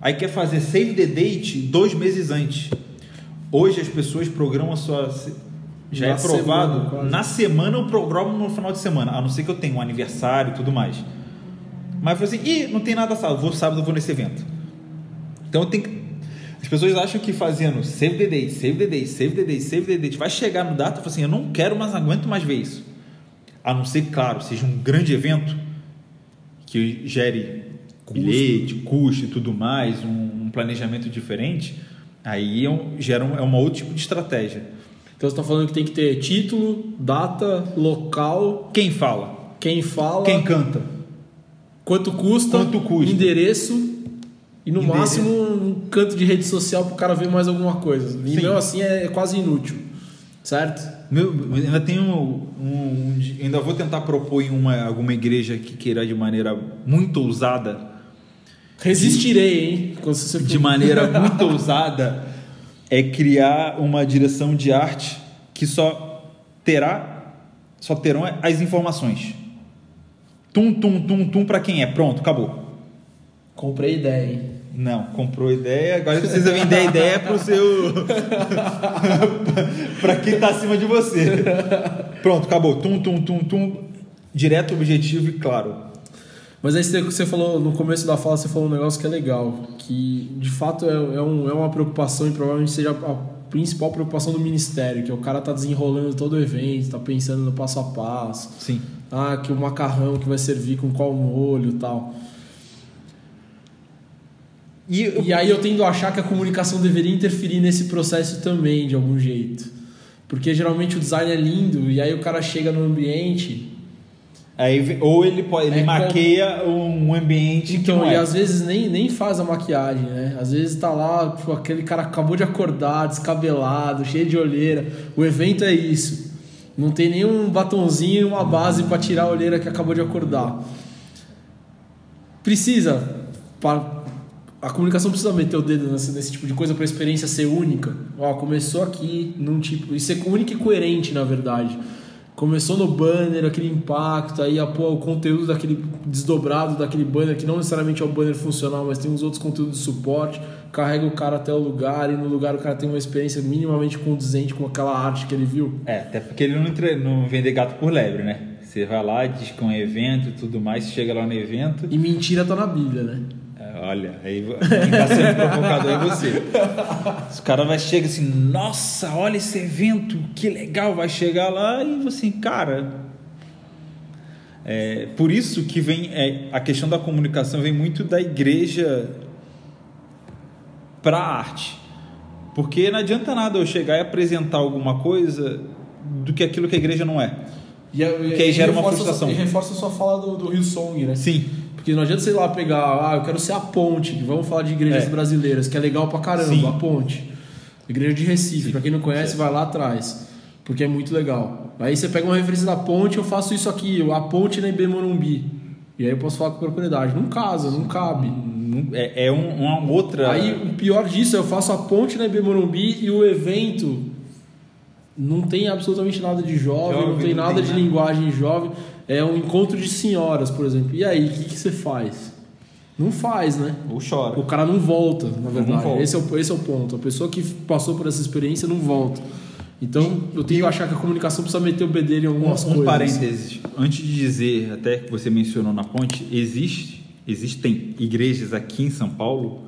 [SPEAKER 3] Aí quer fazer save the date dois meses antes. Hoje as pessoas programam sua. Já
[SPEAKER 2] Na
[SPEAKER 3] é provado.
[SPEAKER 2] semana,
[SPEAKER 3] na semana eu programo no final de semana. A não ser que eu tenha um aniversário e tudo mais. Mas eu assim, ih, não tem nada sábado, vou sábado, eu vou nesse evento. Então tem que. As pessoas acham que fazendo save the date, save the date, save the date, save the date, vai chegar no data e assim, eu não quero mais, não aguento mais ver isso. A não ser, claro, seja um grande evento que gere bilhete, custo e tudo mais, um, um planejamento diferente, aí é um, gera um, é um outro tipo de estratégia.
[SPEAKER 2] Então você está falando que tem que ter título, data, local,
[SPEAKER 3] Quem fala?
[SPEAKER 2] quem fala,
[SPEAKER 3] Quem canta?
[SPEAKER 2] quanto custa,
[SPEAKER 3] Quanto custa.
[SPEAKER 2] endereço e no
[SPEAKER 3] Endereço.
[SPEAKER 2] máximo um canto de rede social para o cara ver mais alguma coisa. E
[SPEAKER 3] Sim.
[SPEAKER 2] mesmo assim é quase inútil, certo?
[SPEAKER 3] Meu, ainda tenho um, um, ainda vou tentar propor em uma, alguma igreja que queira de maneira muito ousada.
[SPEAKER 2] Resistirei, hein?
[SPEAKER 3] você de maneira *laughs* muito ousada é criar uma direção de arte que só terá só terão as informações. Tum, tum, tum, tum para quem é. Pronto, acabou.
[SPEAKER 2] Comprei ideia, hein?
[SPEAKER 3] Não, comprou ideia, agora precisa vender a ideia para o seu. *laughs* para quem está acima de você. Pronto, acabou. Tum, tum, tum, tum. Direto, objetivo e claro.
[SPEAKER 2] Mas aí você falou, no começo da fala, você falou um negócio que é legal, que de fato é, é, um, é uma preocupação e provavelmente seja a principal preocupação do ministério, que é o cara tá desenrolando todo o evento, tá pensando no passo a passo.
[SPEAKER 3] Sim.
[SPEAKER 2] Ah, que o macarrão que vai servir com qual molho e tal. E, e aí eu tendo a achar que a comunicação deveria interferir nesse processo também, de algum jeito. Porque geralmente o design é lindo e aí o cara chega no ambiente.
[SPEAKER 3] Aí, ou ele pode, ele é maqueia um ambiente então, que não
[SPEAKER 2] é. E às vezes nem, nem faz a maquiagem, né? Às vezes tá lá, tipo, aquele cara acabou de acordar, descabelado, cheio de olheira. O evento é isso. Não tem nenhum batonzinho e uma base para tirar a olheira que acabou de acordar. Precisa a comunicação precisa meter o dedo nesse, nesse tipo de coisa para a experiência ser única. Ó, começou aqui num tipo. E ser único e coerente, na verdade. Começou no banner, aquele impacto, aí a, pô, o conteúdo daquele desdobrado daquele banner, que não necessariamente é o banner funcional, mas tem uns outros conteúdos de suporte, carrega o cara até o lugar e no lugar o cara tem uma experiência minimamente condizente com aquela arte que ele viu.
[SPEAKER 3] É, até porque ele não, entre, não vende gato por lebre, né? Você vai lá, diz que é um evento e tudo mais, chega lá no evento.
[SPEAKER 2] E mentira tá na Bíblia, né?
[SPEAKER 3] Olha, aí quem *laughs* está sendo provocado é você. Os cara vai chegar assim, nossa, olha esse evento, que legal, vai chegar lá e você, cara. É, por isso que vem é, a questão da comunicação vem muito da igreja para a arte. Porque não adianta nada eu chegar e apresentar alguma coisa do que aquilo que a igreja não é.
[SPEAKER 2] E, e, que aí gera uma frustração. E reforça a sua fala do, do Rio Song, né?
[SPEAKER 3] Sim.
[SPEAKER 2] Porque não adianta, sei lá, pegar, ah, eu quero ser a ponte, vamos falar de igrejas é. brasileiras, que é legal pra caramba, Sim. a ponte. Igreja de Recife, para quem não conhece, vai lá atrás, porque é muito legal. Aí você pega uma referência da ponte, eu faço isso aqui, a ponte na IB Morumbi. E aí eu posso falar com propriedade. Não casa, não cabe.
[SPEAKER 3] É, é um, uma outra.
[SPEAKER 2] Aí o pior disso é eu faço a ponte na IB Morumbi e o evento não tem absolutamente nada de jovem, jovem não tem nada tem de nada. linguagem jovem é um encontro de senhoras, por exemplo. E aí, o que, que você faz? Não faz, né?
[SPEAKER 3] Ou chora.
[SPEAKER 2] O cara não volta, na verdade. Volta. Esse, é o, esse é o ponto. A pessoa que passou por essa experiência não volta. Então, eu tenho que achar que a comunicação precisa meter o bedelho em algumas
[SPEAKER 3] um,
[SPEAKER 2] coisas.
[SPEAKER 3] Um parênteses. Antes de dizer, até que você mencionou na ponte, existe, existem igrejas aqui em São Paulo,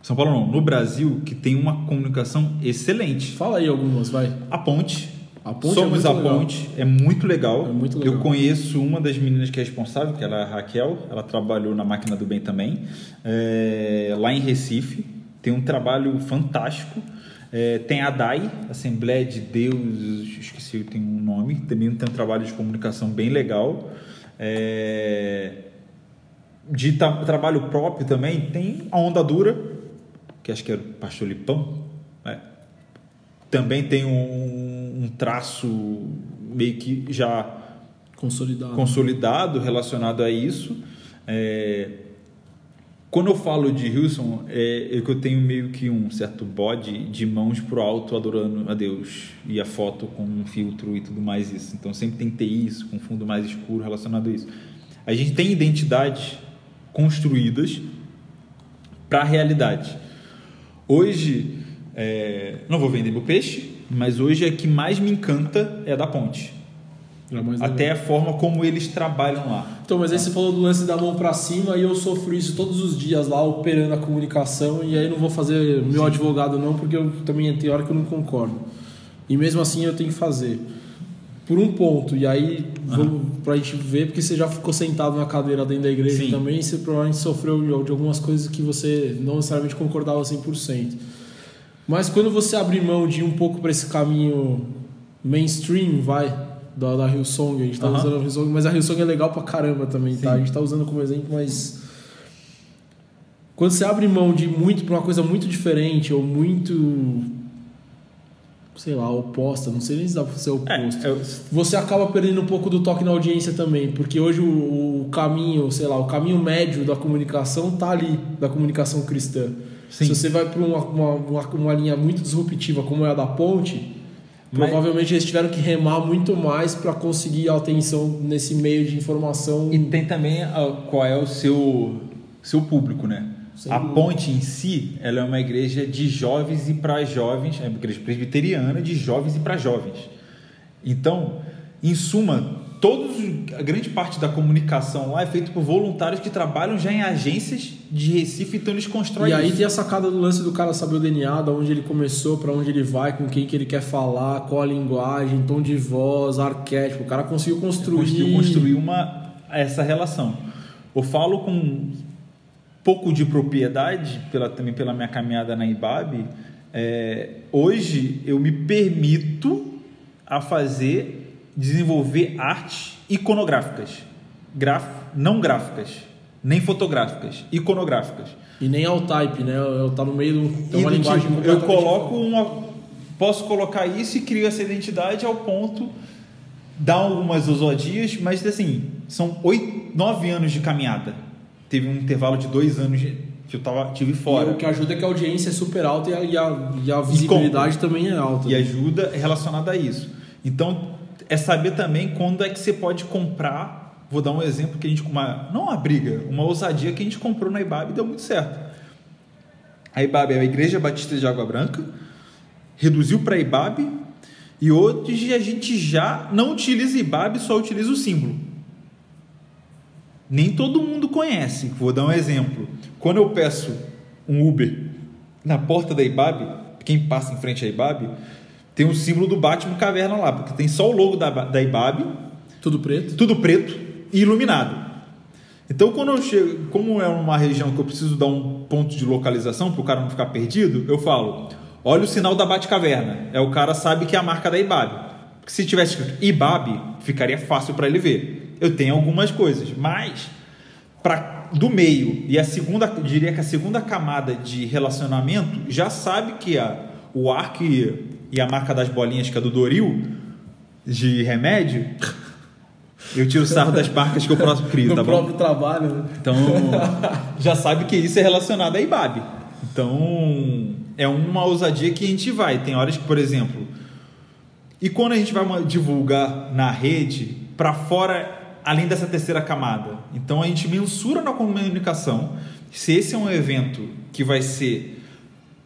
[SPEAKER 3] São Paulo não, no Brasil, que tem uma comunicação excelente.
[SPEAKER 2] Fala aí algumas, vai.
[SPEAKER 3] A ponte, a ponte é Somos é a legal. Ponte, é muito legal.
[SPEAKER 2] É muito legal.
[SPEAKER 3] Eu conheço uma das meninas que é responsável, que ela é a Raquel, ela trabalhou na Máquina do Bem também, é, lá em Recife. Tem um trabalho fantástico. É, tem a DAI, Assembleia de Deus, esqueci, tem um nome, também tem um trabalho de comunicação bem legal. É, de tra trabalho próprio também, tem a Onda Dura, que acho que é o Pastor Lipão. É. Também tem um um traço meio que já
[SPEAKER 2] consolidado,
[SPEAKER 3] consolidado relacionado a isso. É, quando eu falo de Wilson, é, é, que eu tenho meio que um certo bode de mãos pro alto adorando a Deus e a foto com um filtro e tudo mais isso. Então sempre tem que ter isso, com fundo mais escuro relacionado a isso. A gente tem identidades construídas para a realidade. Hoje, é, não vou vender meu peixe, mas hoje é que mais me encanta é da ponte. É Até a forma como eles trabalham lá.
[SPEAKER 2] Então, mas aí você falou do lance da mão para cima e eu sofro isso todos os dias lá, operando a comunicação, e aí não vou fazer meu Sim. advogado não, porque eu também tem hora que eu não concordo. E mesmo assim eu tenho que fazer. Por um ponto, e aí uhum. pra gente ver, porque você já ficou sentado na cadeira dentro da igreja Sim. também, você provavelmente sofreu de algumas coisas que você não necessariamente concordava 100%. Mas quando você abre mão de ir um pouco para esse caminho mainstream, vai, da, da Hillsong, a gente tá usando a Hillsong, mas a Hillsong é legal pra caramba também, Sim. tá? A gente tá usando como exemplo, mas quando você abre mão de muito para uma coisa muito diferente ou muito sei lá, oposta, não sei nem se dá pra ser oposto.
[SPEAKER 3] É, eu-
[SPEAKER 2] Você acaba perdendo um pouco do toque na audiência também, porque hoje o, o caminho, sei lá, o caminho médio da comunicação tá ali, da comunicação cristã.
[SPEAKER 3] Sim.
[SPEAKER 2] Se você vai para uma, uma, uma, linha muito disruptiva como é a da ponte,
[SPEAKER 3] Mas-
[SPEAKER 2] provavelmente eles tiveram que remar muito mais para conseguir a atenção nesse meio de informação.
[SPEAKER 3] E tem também qual é o seu, seu público, né?
[SPEAKER 2] Sem
[SPEAKER 3] a. Ponte em si, ela é uma igreja de jovens e para jovens, é uma igreja presbiteriana de jovens e para jovens. Então, em suma, todos, a grande parte da comunicação lá é feita por voluntários que trabalham já em agências de Recife, então eles constroem
[SPEAKER 2] E aí
[SPEAKER 3] isso.
[SPEAKER 2] tem a sacada do lance do cara saber o DNA, da onde ele começou, para onde ele vai, com quem que ele quer falar, qual a linguagem, tom de voz, arquétipo. O cara conseguiu construir.
[SPEAKER 3] conseguiu construir uma essa relação. Eu falo com um pouco de propriedade, pela, também pela minha caminhada na IBAB, é, hoje eu me permito a fazer, desenvolver artes iconográficas, graf, não gráficas, nem fotográficas, iconográficas.
[SPEAKER 2] E nem ao type, né? Eu tá no meio tem
[SPEAKER 3] E
[SPEAKER 2] uma
[SPEAKER 3] do
[SPEAKER 2] linguagem
[SPEAKER 3] tipo, eu coloco uma. Posso colocar isso e crio essa identidade ao ponto. Dá algumas ousadias, mas assim, são oito, nove anos de caminhada. Teve um intervalo de dois anos que eu tava, tive
[SPEAKER 2] E
[SPEAKER 3] fora.
[SPEAKER 2] o que ajuda é que a audiência é super alta e a, e a, e a visibilidade também é alta.
[SPEAKER 3] E ajuda relacionada a isso. Então, é saber também quando é que você pode comprar. Vou dar um exemplo que a gente. Uma, não uma briga, uma ousadia que a gente comprou na IBAB e deu muito certo. A IBAB é a Igreja Batista de Água Branca, reduziu para IBAB e hoje a gente já não utiliza IBAB, só utiliza o símbolo. Nem todo mundo conhece. Vou dar um exemplo. Quando eu peço um Uber na porta da IBAB, quem passa em frente à IBAB, tem o símbolo do Batman Caverna lá, porque tem só o logo da, da IBAB,
[SPEAKER 2] Tudo preto.
[SPEAKER 3] tudo preto e iluminado. Então, quando eu chego, como é uma região que eu preciso dar um ponto de localização para o cara não ficar perdido, eu falo: olha o sinal da Batcaverna. É o cara sabe que é a marca da IBAB. Porque se tivesse escrito IBAB, ficaria fácil para ele ver. Eu tenho algumas coisas, mas para do meio e a segunda, diria que a segunda camada de relacionamento já sabe que a, o arco e, e a marca das bolinhas que é do Doril de remédio eu tiro sarro das marcas que eu próximo crio,
[SPEAKER 2] no
[SPEAKER 3] tá bom?
[SPEAKER 2] próprio trabalho. né?
[SPEAKER 3] Então, *laughs* já sabe que isso é relacionado a IBAB. Então, é uma ousadia que a gente vai. Tem horas que, por exemplo, e quando a gente vai divulgar na rede, para fora, além dessa terceira camada? Então, a gente mensura na comunicação se esse é um evento que vai ser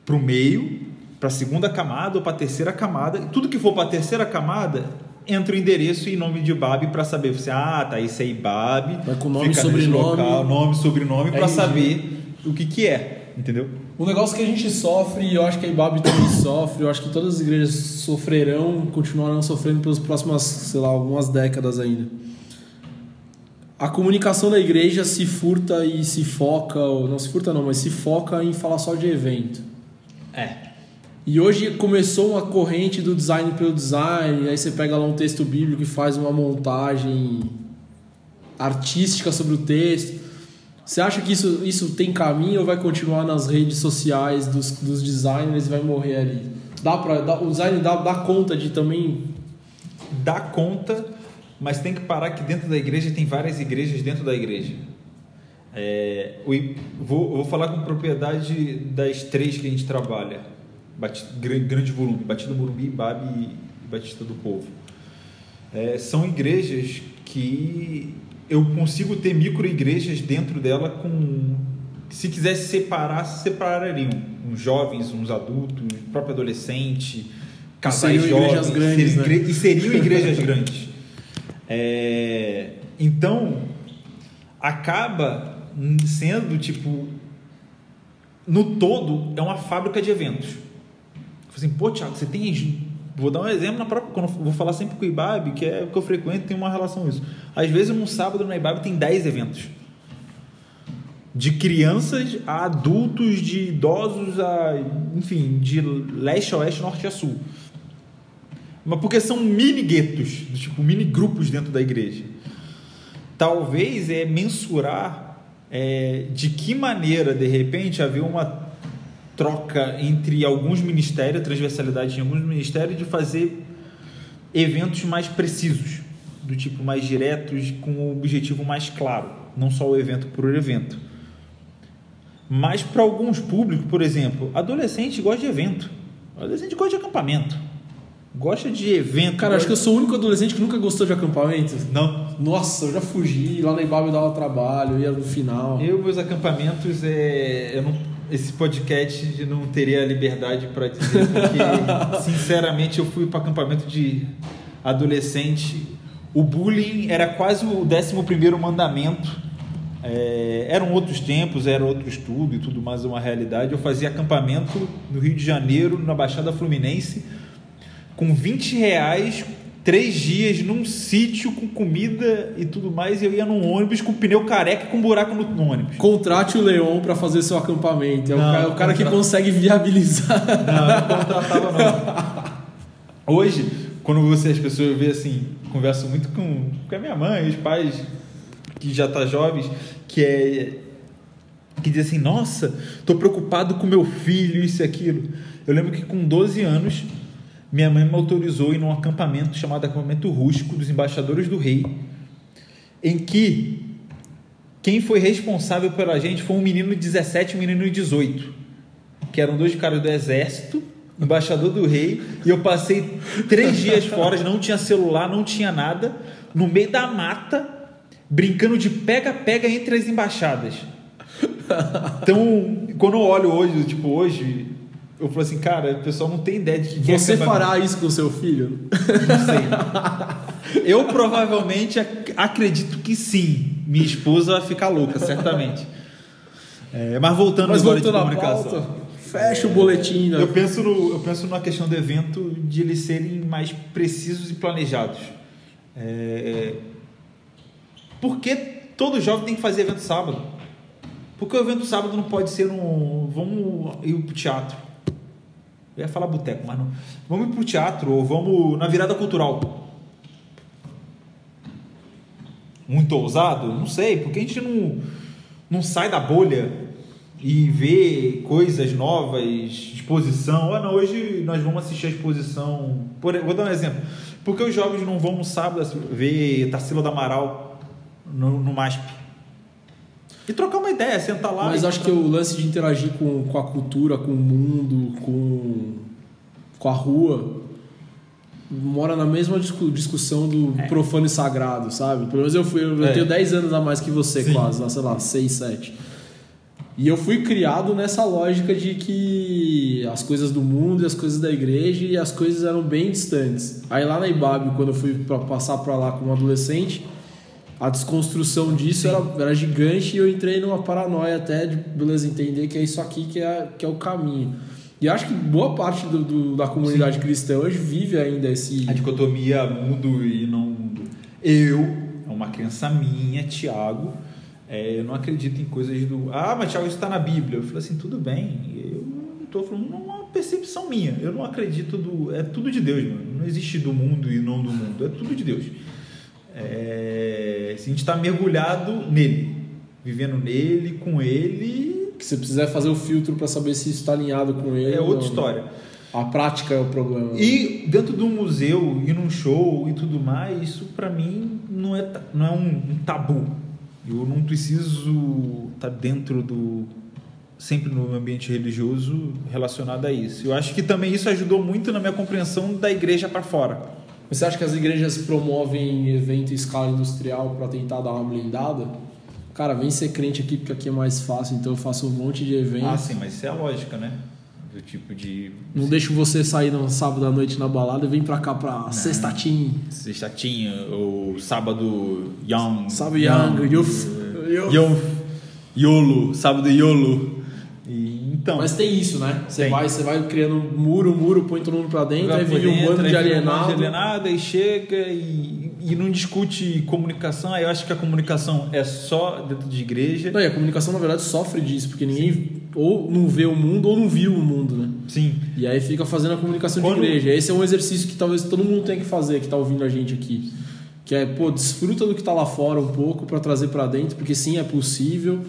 [SPEAKER 3] para o meio, para a segunda camada ou para a terceira camada. Tudo que for para a terceira camada, entra o endereço e nome de IBAB para saber. Você, ah, tá, isso é IBAB.
[SPEAKER 2] Vai com nome e sobrenome.
[SPEAKER 3] Local, nome, sobrenome, para
[SPEAKER 2] RG.
[SPEAKER 3] saber o que, que é. Entendeu?
[SPEAKER 2] Um negócio que a gente sofre, e eu acho que a IBAB também *coughs* sofre, eu acho que todas as igrejas sofrerão, continuarão sofrendo pelas próximas, sei lá, algumas décadas ainda. A comunicação da igreja se furta e se foca, não se furta não, mas se foca em falar só de evento.
[SPEAKER 3] É.
[SPEAKER 2] E hoje começou uma corrente do design pelo design, aí você pega lá um texto bíblico e faz uma montagem artística sobre o texto. Você acha que isso, isso tem caminho ou vai continuar nas redes sociais dos, dos designers e vai morrer ali? Dá pra, dá, o design dá, dá conta de também.
[SPEAKER 3] Dá conta, mas tem que parar que dentro da igreja tem várias igrejas dentro da igreja. É, vou, vou falar com propriedade das três que a gente trabalha. Bati- gran- grande volume, Batista do Morumbi, Babi e Batista do Povo. É, são igrejas que eu consigo ter micro-igrejas dentro dela com... Se quisesse separar, separariam. Uns jovens, uns adultos, próprio adolescente, casais
[SPEAKER 2] seriam igrejas
[SPEAKER 3] jovens.
[SPEAKER 2] grandes,
[SPEAKER 3] seriam
[SPEAKER 2] né?
[SPEAKER 3] E seriam igrejas *laughs* grandes. É, então, acaba sendo, tipo... No todo, é uma fábrica de eventos. Assim, pô, Thiago, você tem. Vou dar um exemplo na própria. Quando vou falar sempre com o IBAB, que é o que eu frequento, tem uma relação com isso. Às vezes, um sábado na IBAB tem 10 eventos. De crianças a adultos, de idosos a. Enfim, de leste a oeste, norte a sul. Mas porque são mini guetos, tipo mini grupos dentro da igreja. Talvez é mensurar é, de que maneira, de repente, haver uma troca entre alguns ministérios, transversalidade em alguns ministérios, de fazer eventos mais precisos, do tipo mais diretos, com o objetivo mais claro, não só o evento por evento. Mas para alguns públicos, por exemplo, adolescente gosta de evento, adolescente gosta de acampamento, gosta de evento.
[SPEAKER 2] Cara, acho que eu sou o único adolescente que nunca gostou de acampamento.
[SPEAKER 3] Não.
[SPEAKER 2] Nossa, eu já fugi, lá na Ibabe dava trabalho, ia no final.
[SPEAKER 3] Eu, meus acampamentos, é... eu não... esse podcast não teria liberdade para dizer, porque, *laughs* sinceramente, eu fui para acampamento de adolescente. O bullying era quase o 11 primeiro mandamento. É... eram outros tempos, era outro estudo e tudo mais, uma realidade. Eu fazia acampamento no Rio de Janeiro, na Baixada Fluminense, com 20 reais três dias num sítio com comida e tudo mais, e eu ia num ônibus com pneu careca e com buraco no, no ônibus.
[SPEAKER 2] Contrate o Leon para fazer seu acampamento. É o
[SPEAKER 3] Não,
[SPEAKER 2] cara, o cara que consegue viabilizar.
[SPEAKER 3] Não, não contratava não. Hoje, quando você, as pessoas vê assim, converso muito com, com a minha mãe, os pais que já tá jovens, que é que diz assim, nossa, tô preocupado com meu filho, isso e aquilo. Eu lembro que com 12 anos, minha mãe me autorizou ir num acampamento chamado acampamento rústico dos embaixadores do rei, em que quem foi responsável pela gente foi um menino de 17 e um menino de 18, que eram dois caras do exército, embaixador do rei, e eu passei três dias fora, não tinha celular, não tinha nada, no meio da mata, brincando de pega-pega entre as embaixadas. Então, quando eu olho hoje, tipo, hoje, eu falo assim, cara, o pessoal não tem ideia de que é
[SPEAKER 2] Você
[SPEAKER 3] acampamento.
[SPEAKER 2] fará isso com seu filho?
[SPEAKER 3] Não sei. *laughs* Eu provavelmente ac- acredito que sim. Minha esposa vai ficar louca, certamente. É, mas voltando
[SPEAKER 2] Mas
[SPEAKER 3] agora
[SPEAKER 2] voltando
[SPEAKER 3] de comunicação.
[SPEAKER 2] pauta, fecha o boletim. Né?
[SPEAKER 3] Eu penso, no, eu penso na questão do evento de eles serem mais precisos e planejados. É, por que todo jovem tem que fazer evento sábado? Porque o evento sábado não pode ser um. Vamos ir pro teatro. Eu ia falar boteco, mas não. Vamos pro teatro ou vamos na virada cultural. Muito ousado? Não sei, porque a gente não, não sai da bolha e vê coisas novas, exposição. Ah, não, hoje nós vamos assistir a exposição. Por, vou dar um exemplo. Por que os jovens não vão no sábado ver Tarsila do Amaral no, no MASP? E trocar uma ideia, sentar lá.
[SPEAKER 2] Mas acho que o lance de interagir com, com a cultura, com o mundo, com, com a rua, mora na mesma discu- discussão do
[SPEAKER 3] É.
[SPEAKER 2] profano e sagrado, sabe? Pelo menos eu fui, eu
[SPEAKER 3] É.
[SPEAKER 2] tenho 10 anos a mais que você,
[SPEAKER 3] Sim.
[SPEAKER 2] quase, sei lá, 6, 7. E eu fui criado nessa lógica de que as coisas do mundo e as coisas da igreja e as coisas eram bem distantes. Aí lá na Ibabe, quando eu fui pra passar para lá como adolescente, a desconstrução disso era, era gigante e eu entrei numa paranoia até de, beleza, entender que é isso aqui que é, que é o caminho. E acho que boa parte do, do- da comunidade cristã hoje vive ainda esse...
[SPEAKER 3] A dicotomia mundo e não mundo. Eu, é uma crença minha, Tiago, é, eu não acredito em coisas do. Ah, mas Tiago, isso está na Bíblia. Eu falei assim, tudo bem. Eu estou falando uma percepção minha. Eu não acredito do. É tudo de Deus, mano. Não existe do mundo e não do mundo. É tudo de Deus. É, a gente está mergulhado nele, vivendo nele, com ele,
[SPEAKER 2] Que você precisar fazer o filtro para saber se está alinhado com ele.
[SPEAKER 3] é
[SPEAKER 2] ou
[SPEAKER 3] outra história.
[SPEAKER 2] A prática é o problema.
[SPEAKER 3] E dentro do museu e num show e tudo mais, isso para mim não é, não é um, um tabu. Eu não preciso estar dentro do sempre no ambiente religioso relacionado a isso. Eu acho que também isso ajudou muito na minha compreensão da igreja para fora.
[SPEAKER 2] Você acha que as igrejas promovem evento em escala industrial para tentar dar uma blindada? Cara, vem ser crente aqui porque aqui é mais fácil, então eu faço um monte de evento.
[SPEAKER 3] Ah, sim, mas isso é a lógica, né? Do tipo de
[SPEAKER 2] Não deixo você sair no sábado à noite na balada e vem pra cá pra sextatim.
[SPEAKER 3] sextatinha ou sábado young,
[SPEAKER 2] Sabe, Young.
[SPEAKER 3] Young, YOLO, sábado YOLO. Então,
[SPEAKER 2] Mas tem isso, né? Você vai, você vai criando muro, muro, põe todo mundo pra dentro, aí vive um bando
[SPEAKER 3] aí
[SPEAKER 2] de
[SPEAKER 3] vira um bando
[SPEAKER 2] alienado.
[SPEAKER 3] de alienado e chega e, e não discute comunicação. Aí eu acho que a comunicação é só dentro de igreja.
[SPEAKER 2] Não, e a comunicação, na verdade, sofre disso, porque ninguém ou não vê o mundo ou não viu o mundo, né?
[SPEAKER 3] Sim.
[SPEAKER 2] E aí fica fazendo a comunicação
[SPEAKER 3] Quando-
[SPEAKER 2] de igreja. Esse é um exercício que talvez todo mundo tenha que fazer, que tá ouvindo a gente aqui. Que é, pô, desfruta do que tá lá fora um pouco para trazer para dentro, porque sim, é possível.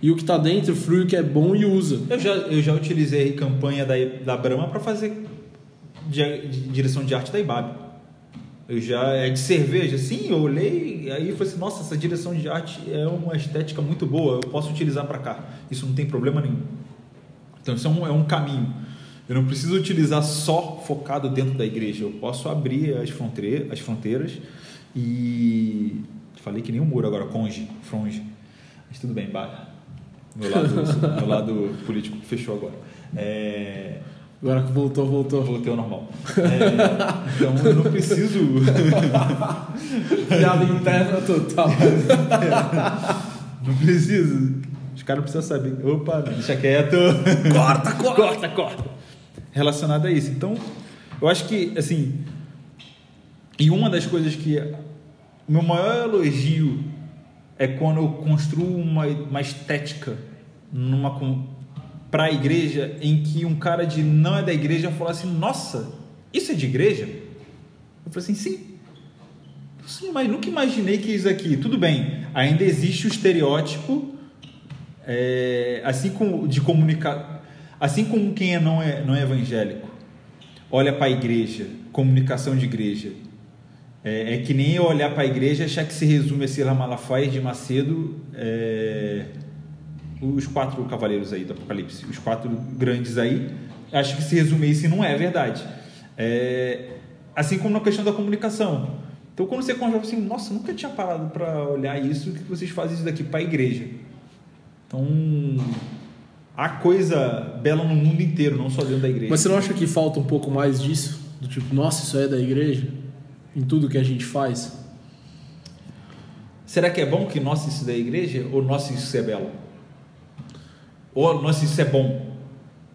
[SPEAKER 2] E o que tá dentro frui o que é bom e usa.
[SPEAKER 3] Eu já, eu já utilizei campanha da, da Brahma para fazer direção de arte da IBAB. Eu já é de cerveja, sim, eu olhei e aí falei assim, nossa, essa direção de arte é uma estética muito boa, eu posso utilizar para cá. Isso não tem problema nenhum. Então isso é um, é um caminho. Eu não preciso utilizar só focado dentro da igreja. Eu posso abrir as fronteiras, as fronteiras e falei que nem o um muro agora, conge, fronge. Mas tudo bem, barra. Meu lado, meu lado político fechou agora. É,
[SPEAKER 2] Agora que voltou, voltou.
[SPEAKER 3] Voltei ao normal. É, então eu não preciso.
[SPEAKER 2] Piada interna total.
[SPEAKER 3] não preciso. Os caras precisam saber. Opa, deixa quieto.
[SPEAKER 2] Corta, corta. Corta, corta.
[SPEAKER 3] Relacionado a isso. Então, eu acho que, assim. E uma das coisas que. O meu maior elogio é quando eu construo uma, uma estética numa para a igreja em que um cara de não é da igreja falou assim: Nossa, isso é de igreja? Eu falei assim: Sim. Sim, mas nunca imaginei que isso aqui. Tudo bem, ainda existe o estereótipo, é, assim como de comunicar, assim como quem é não é não é evangélico, olha para a igreja, comunicação de igreja. É, é que nem eu olhar para a igreja e achar que se resume a Sila Malafaia de Macedo. É, os quatro cavaleiros aí do Apocalipse, os quatro grandes aí, acho que se resume isso e não é verdade. É, assim como na questão da comunicação. Então, quando você conversa assim, nossa, nunca tinha parado para olhar isso, que vocês fazem isso daqui para a igreja. Então, há coisa bela no mundo inteiro, não só dentro da igreja.
[SPEAKER 2] Mas você não acha que falta um pouco mais disso? Do tipo, nossa, isso é da igreja? Em tudo que a gente faz?
[SPEAKER 3] Será que é bom que nossa isso da igreja ou nossa isso é belo? Ou, nossa, isso é bom.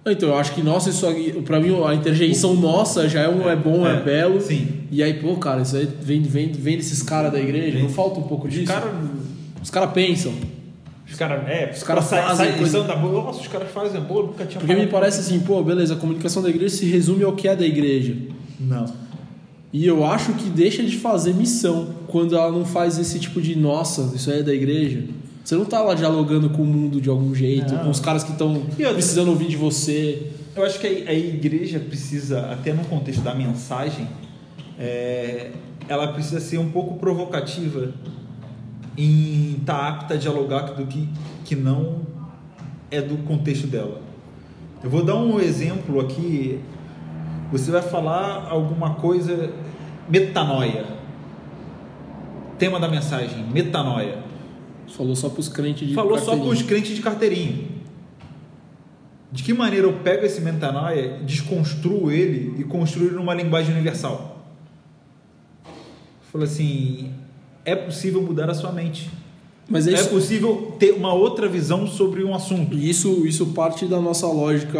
[SPEAKER 2] Então, eu acho que, nossa, isso pra mim, a interjeição nossa já é, um, é bom, é, é, belo.
[SPEAKER 3] Sim.
[SPEAKER 2] E aí, pô, cara, isso aí vem, vem, vem desses caras da igreja, não falta um pouco disso?
[SPEAKER 3] Os caras
[SPEAKER 2] os cara pensam.
[SPEAKER 3] Os caras, é,
[SPEAKER 2] os caras fazem.
[SPEAKER 3] Coisa... Da boa. Nossa, os caras fazem boa, nunca tinha
[SPEAKER 2] Porque me parece assim, pô, beleza, a comunicação da igreja se resume ao que é da igreja.
[SPEAKER 3] Não.
[SPEAKER 2] E eu acho que deixa de fazer missão quando ela não faz esse tipo de, nossa, isso aí é da igreja. Você não tá lá dialogando com o mundo de algum jeito, não. com os caras que estão precisando ouvir de você.
[SPEAKER 3] Eu acho que a, igreja precisa, até no contexto da mensagem, é, ela precisa ser um pouco provocativa em estar tá apta a dialogar do que, que não é do contexto dela. Eu vou dar um exemplo aqui. Você vai falar alguma coisa, metanoia. Tema da mensagem, metanoia.
[SPEAKER 2] Falou só para os crentes de
[SPEAKER 3] Falou só para os crentes de carteirinha. De que maneira eu pego esse metanoia, desconstruo ele e construo ele numa linguagem universal? Falou assim: é possível mudar a sua mente. Mas é, é possível ter uma outra visão sobre um assunto.
[SPEAKER 2] E isso, isso parte da nossa lógica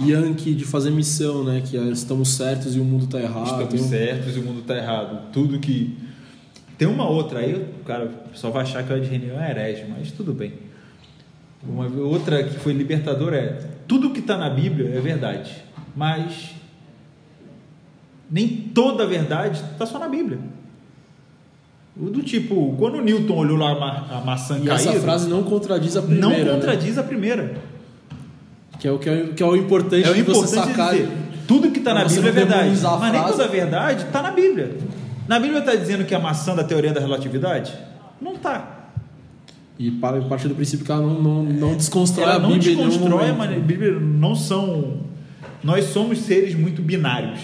[SPEAKER 2] Yankee de fazer missão, né? Que é, estamos certos e o mundo está errado.
[SPEAKER 3] Estamos certos e o mundo está errado. Tudo que tem uma outra aí, o cara só vai achar que o Ed René é herege, mas tudo bem. Uma outra que foi libertadora é: tudo que está na Bíblia é verdade, mas nem toda a verdade está só na Bíblia. Do tipo, quando o Newton olhou lá a maçã
[SPEAKER 2] e caída. Essa frase não contradiz a primeira.
[SPEAKER 3] Não
[SPEAKER 2] né?
[SPEAKER 3] contradiz né? a primeira.
[SPEAKER 2] Que é o, que é, que é o importante, é o importante você sacar. Dizer,
[SPEAKER 3] tudo que está na Bíblia é verdade. Mas nem toda a verdade está na Bíblia. Na Bíblia está dizendo que a maçã da teoria da relatividade? Não está.
[SPEAKER 2] E para partir do princípio que ela não, não, não desconstrói
[SPEAKER 3] ela
[SPEAKER 2] a Bíblia.
[SPEAKER 3] Não desconstrói, mas a Bíblia não são. Nós somos seres muito binários.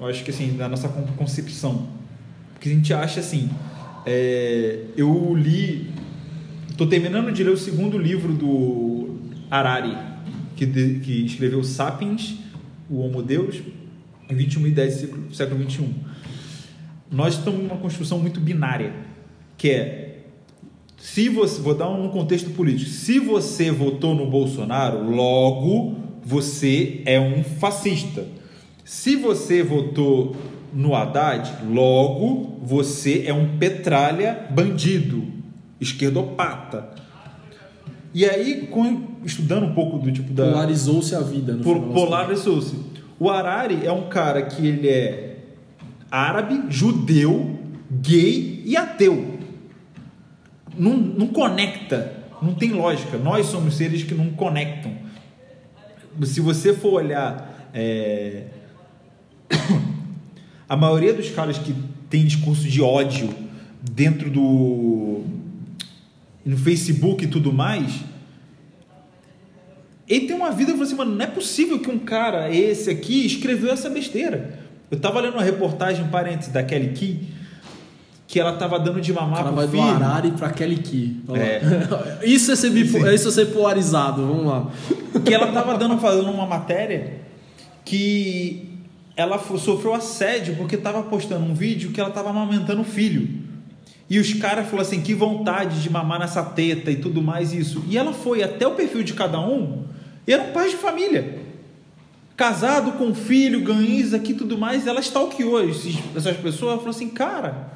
[SPEAKER 3] Eu acho que assim, da nossa concepção. Porque a gente acha assim. É, eu li. Estou terminando de ler o segundo livro do Harari, que, de, que escreveu Sapiens, o Homo Deus, em 21 e 10 século, século 21 nós estamos numa construção muito binária, que é se você, vou dar um contexto político, se você votou no Bolsonaro, logo você é um fascista. Se você votou no Haddad, logo você é um petralha bandido, esquerdopata. E aí, estudando um pouco do tipo da.
[SPEAKER 2] Polarizou-se a vida.
[SPEAKER 3] Polarizou-se. O Harari é um cara que ele é árabe, judeu, gay e ateu. Não, não conecta Não tem lógica. Nós somos seres que não conectam. Se você for olhar. É... *coughs* A maioria dos caras que tem discurso de ódio dentro do. no Facebook e tudo mais. Ele tem uma vida, eu falei assim, mano, não é possível que um cara, esse aqui, escreveu essa besteira. Eu tava lendo uma reportagem, parênteses, da Kelly Key, que ela tava dando de mamar
[SPEAKER 2] Cara,
[SPEAKER 3] pro
[SPEAKER 2] vai do
[SPEAKER 3] filho.
[SPEAKER 2] Arari pra Kelly Key.
[SPEAKER 3] É. *laughs*
[SPEAKER 2] Isso é ser, bipo- isso é ser polarizado, vamos lá.
[SPEAKER 3] que ela tava dando fazendo uma matéria que ela sofreu assédio porque tava postando um vídeo que ela tava amamentando o filho. E os caras falaram assim, que vontade de mamar nessa teta e tudo mais isso. E ela foi até o perfil de cada um, e eram pais de família. Casado com filho, ganhis aqui tudo mais, ela stalkeou esses- essas pessoas, ela falou assim, cara,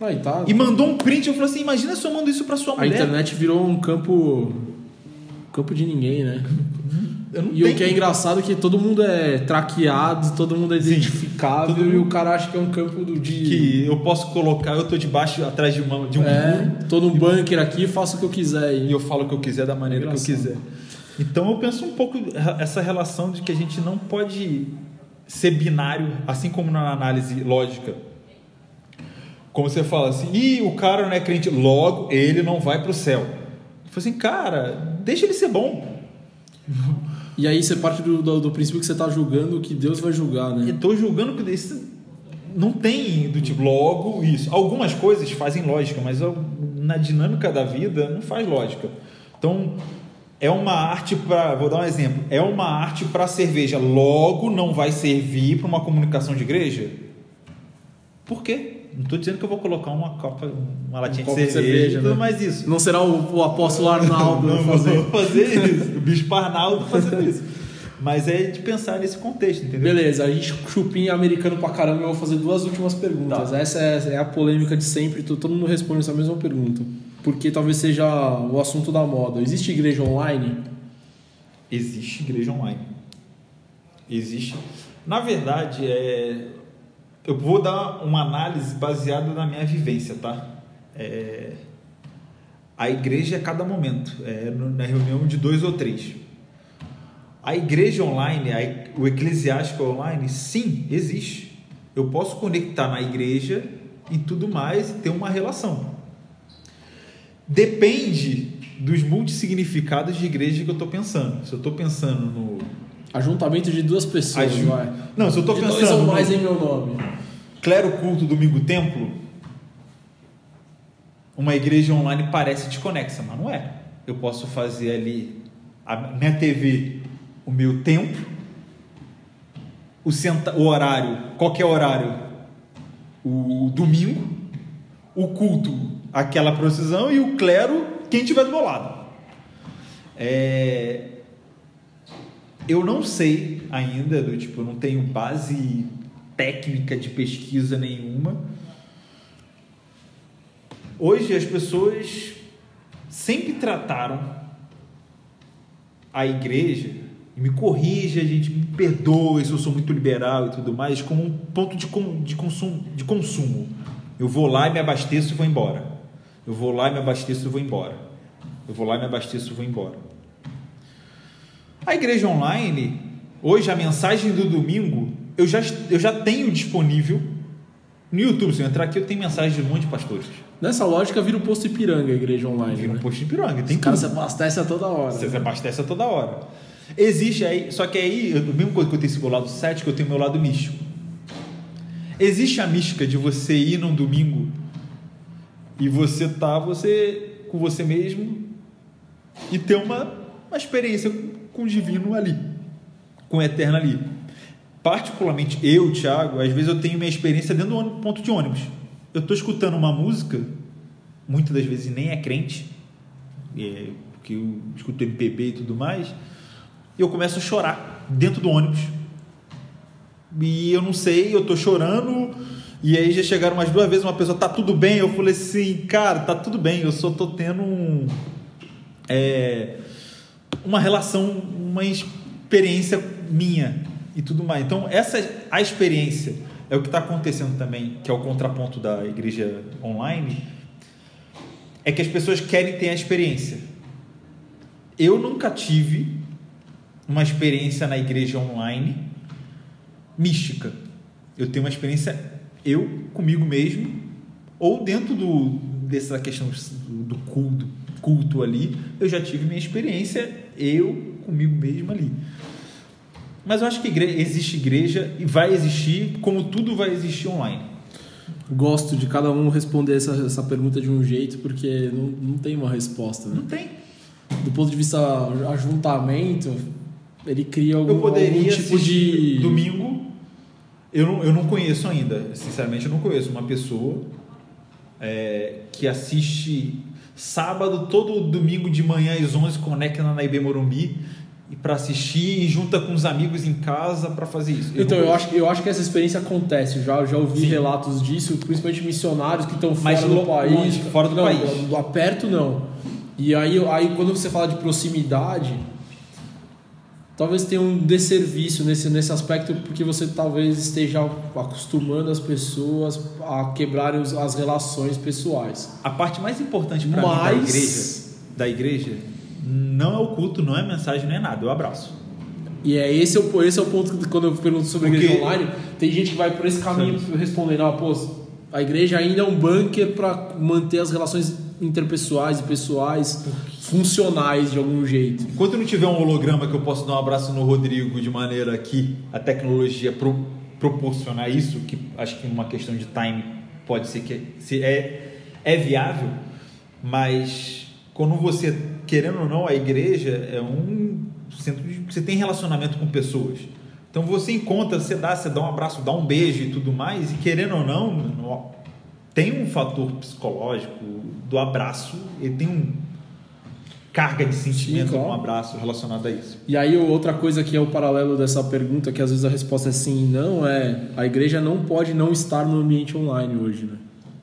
[SPEAKER 2] Aí tá.
[SPEAKER 3] e mandou um print, eu falei assim, imagina se eu mando isso pra sua
[SPEAKER 2] A
[SPEAKER 3] mulher.
[SPEAKER 2] internet virou um campo. campo de ninguém, né? *laughs* E o
[SPEAKER 3] tenho-
[SPEAKER 2] que é engraçado é que todo mundo é traqueado, todo mundo é identificável
[SPEAKER 3] todo
[SPEAKER 2] e o
[SPEAKER 3] mundo-
[SPEAKER 2] cara acha que é um campo do de.
[SPEAKER 3] que eu posso colocar, eu tô debaixo, atrás de, uma, de um muro,
[SPEAKER 2] É, tô num bunker aqui, faço o que eu quiser.
[SPEAKER 3] e
[SPEAKER 2] E
[SPEAKER 3] eu falo o que eu quiser da maneira que eu quiser. Então eu penso um pouco essa relação de que a gente não pode ser binário, assim como na análise lógica. Como você fala assim, Ih, o cara não é crente, logo ele não vai para o céu. Eu falo assim, cara, deixa ele ser bom. *laughs*
[SPEAKER 2] E aí você parte do, do, do princípio que você tá julgando o que Deus vai julgar, né?
[SPEAKER 3] Eu tô julgando que isso não tem do tipo logo isso. Algumas coisas fazem lógica, mas na dinâmica da vida não faz lógica. Então é uma arte para, vou dar um exemplo, é uma arte para cerveja, logo não vai servir para uma comunicação de igreja? Por quê? Não estou dizendo que eu vou colocar uma copa, uma latinha
[SPEAKER 2] Um
[SPEAKER 3] de
[SPEAKER 2] copo de
[SPEAKER 3] cerveja,
[SPEAKER 2] cerveja,
[SPEAKER 3] tudo
[SPEAKER 2] né?
[SPEAKER 3] mais isso.
[SPEAKER 2] Não será o, o apóstolo Arnaldo
[SPEAKER 3] Não
[SPEAKER 2] fazer.
[SPEAKER 3] vou fazer isso. O bispo Arnaldo fazendo isso. Mas é de pensar nesse contexto, entendeu?
[SPEAKER 2] Beleza, a gente chupinha americano pra caramba. Eu vou fazer duas últimas perguntas.
[SPEAKER 3] Tá.
[SPEAKER 2] Essa é, é a polêmica de sempre. to- Todo mundo responde essa mesma pergunta. Porque talvez seja o assunto da moda. Existe igreja online?
[SPEAKER 3] Existe igreja online. Existe. Na verdade, é... eu vou dar uma análise baseada na minha vivência, tá? É... A igreja é cada momento, é na reunião de dois ou três. A igreja online, a o eclesiástico online, sim, existe. Eu posso conectar na igreja e tudo mais e ter uma relação. Depende dos multissignificados de igreja que eu estou pensando. Se eu estou pensando no.
[SPEAKER 2] Ajuntamento de duas pessoas,
[SPEAKER 3] Aju-
[SPEAKER 2] vai.
[SPEAKER 3] Não, se eu estou
[SPEAKER 2] de
[SPEAKER 3] pensando
[SPEAKER 2] dois ou mais em meu nome.
[SPEAKER 3] clero culto domingo templo, uma igreja online parece desconexa, mas não é. Eu posso fazer ali a minha TV, o meu tempo, o, senta, o horário, qualquer horário, o domingo, o culto, aquela procissão e o clero, quem tiver do meu lado. É, eu não sei ainda, do tipo, eu não tenho base técnica de pesquisa nenhuma. Hoje as pessoas sempre trataram a igreja, me corrija, gente, me perdoe se eu sou muito liberal e tudo mais, como um ponto de, de, consumo, de consumo. Eu vou lá e me abasteço e vou embora. Eu vou lá e me abasteço e vou embora. Eu vou lá e me abasteço e vou embora. A igreja online, hoje a mensagem do domingo, eu já, eu já tenho disponível no YouTube. Se eu entrar aqui, eu tenho mensagem de um monte de pastores.
[SPEAKER 2] Nessa lógica, vira o posto Ipiranga, a igreja online.
[SPEAKER 3] Vira um
[SPEAKER 2] né?
[SPEAKER 3] posto de piranga. Tem
[SPEAKER 2] Os caras se abastecem a toda hora.
[SPEAKER 3] Você se abastece a toda hora. Existe aí, só que aí, a mesma coisa que eu tenho esse meu lado cético, eu tenho meu lado místico. Existe a mística de você ir num domingo e você tá você com você mesmo e ter uma, uma experiência com o divino ali, com o eterno ali. Particularmente eu, Thiago, às vezes eu tenho minha experiência dentro do ponto de ônibus. Eu estou escutando uma música, muitas das vezes nem é crente, é, porque eu escuto MPB e tudo mais, e eu começo a chorar dentro do ônibus. E eu não sei, eu tô chorando, e aí já chegaram umas duas vezes uma pessoa, tá tudo bem? Eu falei assim, cara, tá tudo bem, eu só tô tendo um, é, uma relação, uma experiência minha e tudo mais. Então, essa a experiência é o que está acontecendo também, que é o contraponto da igreja online, é que as pessoas querem ter a experiência. Eu nunca tive uma experiência na igreja online mística. Eu tenho uma experiência eu comigo mesmo ou dentro do dessa questão do culto, culto ali, eu já tive minha experiência eu comigo mesmo ali. Mas eu acho que igreja, existe igreja e vai existir, como tudo vai existir online.
[SPEAKER 2] Gosto de cada um responder essa, essa pergunta de um jeito, porque não, não tem uma resposta. Né?
[SPEAKER 3] Não tem.
[SPEAKER 2] Do ponto de vista ajuntamento, ele cria algum,
[SPEAKER 3] eu poderia
[SPEAKER 2] algum tipo de.
[SPEAKER 3] Domingo, eu não, eu não conheço ainda, sinceramente, eu não conheço uma pessoa é, que assiste sábado, todo domingo de manhã às 11, conecta na IB Morumbi e para assistir e junta com os amigos em casa para fazer isso.
[SPEAKER 2] Eu então, eu acho, eu acho que essa experiência acontece. Já, já ouvi Sim. relatos disso, principalmente missionários que estão fora do país. Longe,
[SPEAKER 3] fora do
[SPEAKER 2] não,
[SPEAKER 3] país.
[SPEAKER 2] Do, aperto, não. E aí, aí, quando você fala de proximidade, talvez tenha um desserviço nesse, nesse aspecto, porque você talvez esteja acostumando as pessoas a quebrarem as relações pessoais.
[SPEAKER 3] A parte mais importante para Mas... mim da igreja, da igreja não é o culto, não é mensagem, não é nada, é o abraço.
[SPEAKER 2] E é esse, é o, esse é o ponto que quando eu pergunto sobre a igreja online, tem gente que vai por esse caminho Sim. respondendo, ah, pô, a igreja ainda é um bunker para manter as relações interpessoais e pessoais funcionais de algum jeito.
[SPEAKER 3] Enquanto não tiver um holograma que eu posso dar um abraço no Rodrigo de maneira que a tecnologia pro, proporcionar isso, que acho que uma questão de time pode ser que se é, é viável, mas quando você querendo ou não, a igreja é um centro de, você tem relacionamento com pessoas. Então você encontra, você dá, você dá um abraço, dá um beijo e tudo mais, e querendo ou não, tem um fator psicológico do abraço, ele tem um carga de sentimento sim, claro. um abraço relacionado a isso.
[SPEAKER 2] E aí outra coisa que é o paralelo dessa pergunta, que às vezes a resposta é sim e não, é a igreja não pode não estar no ambiente online hoje, né?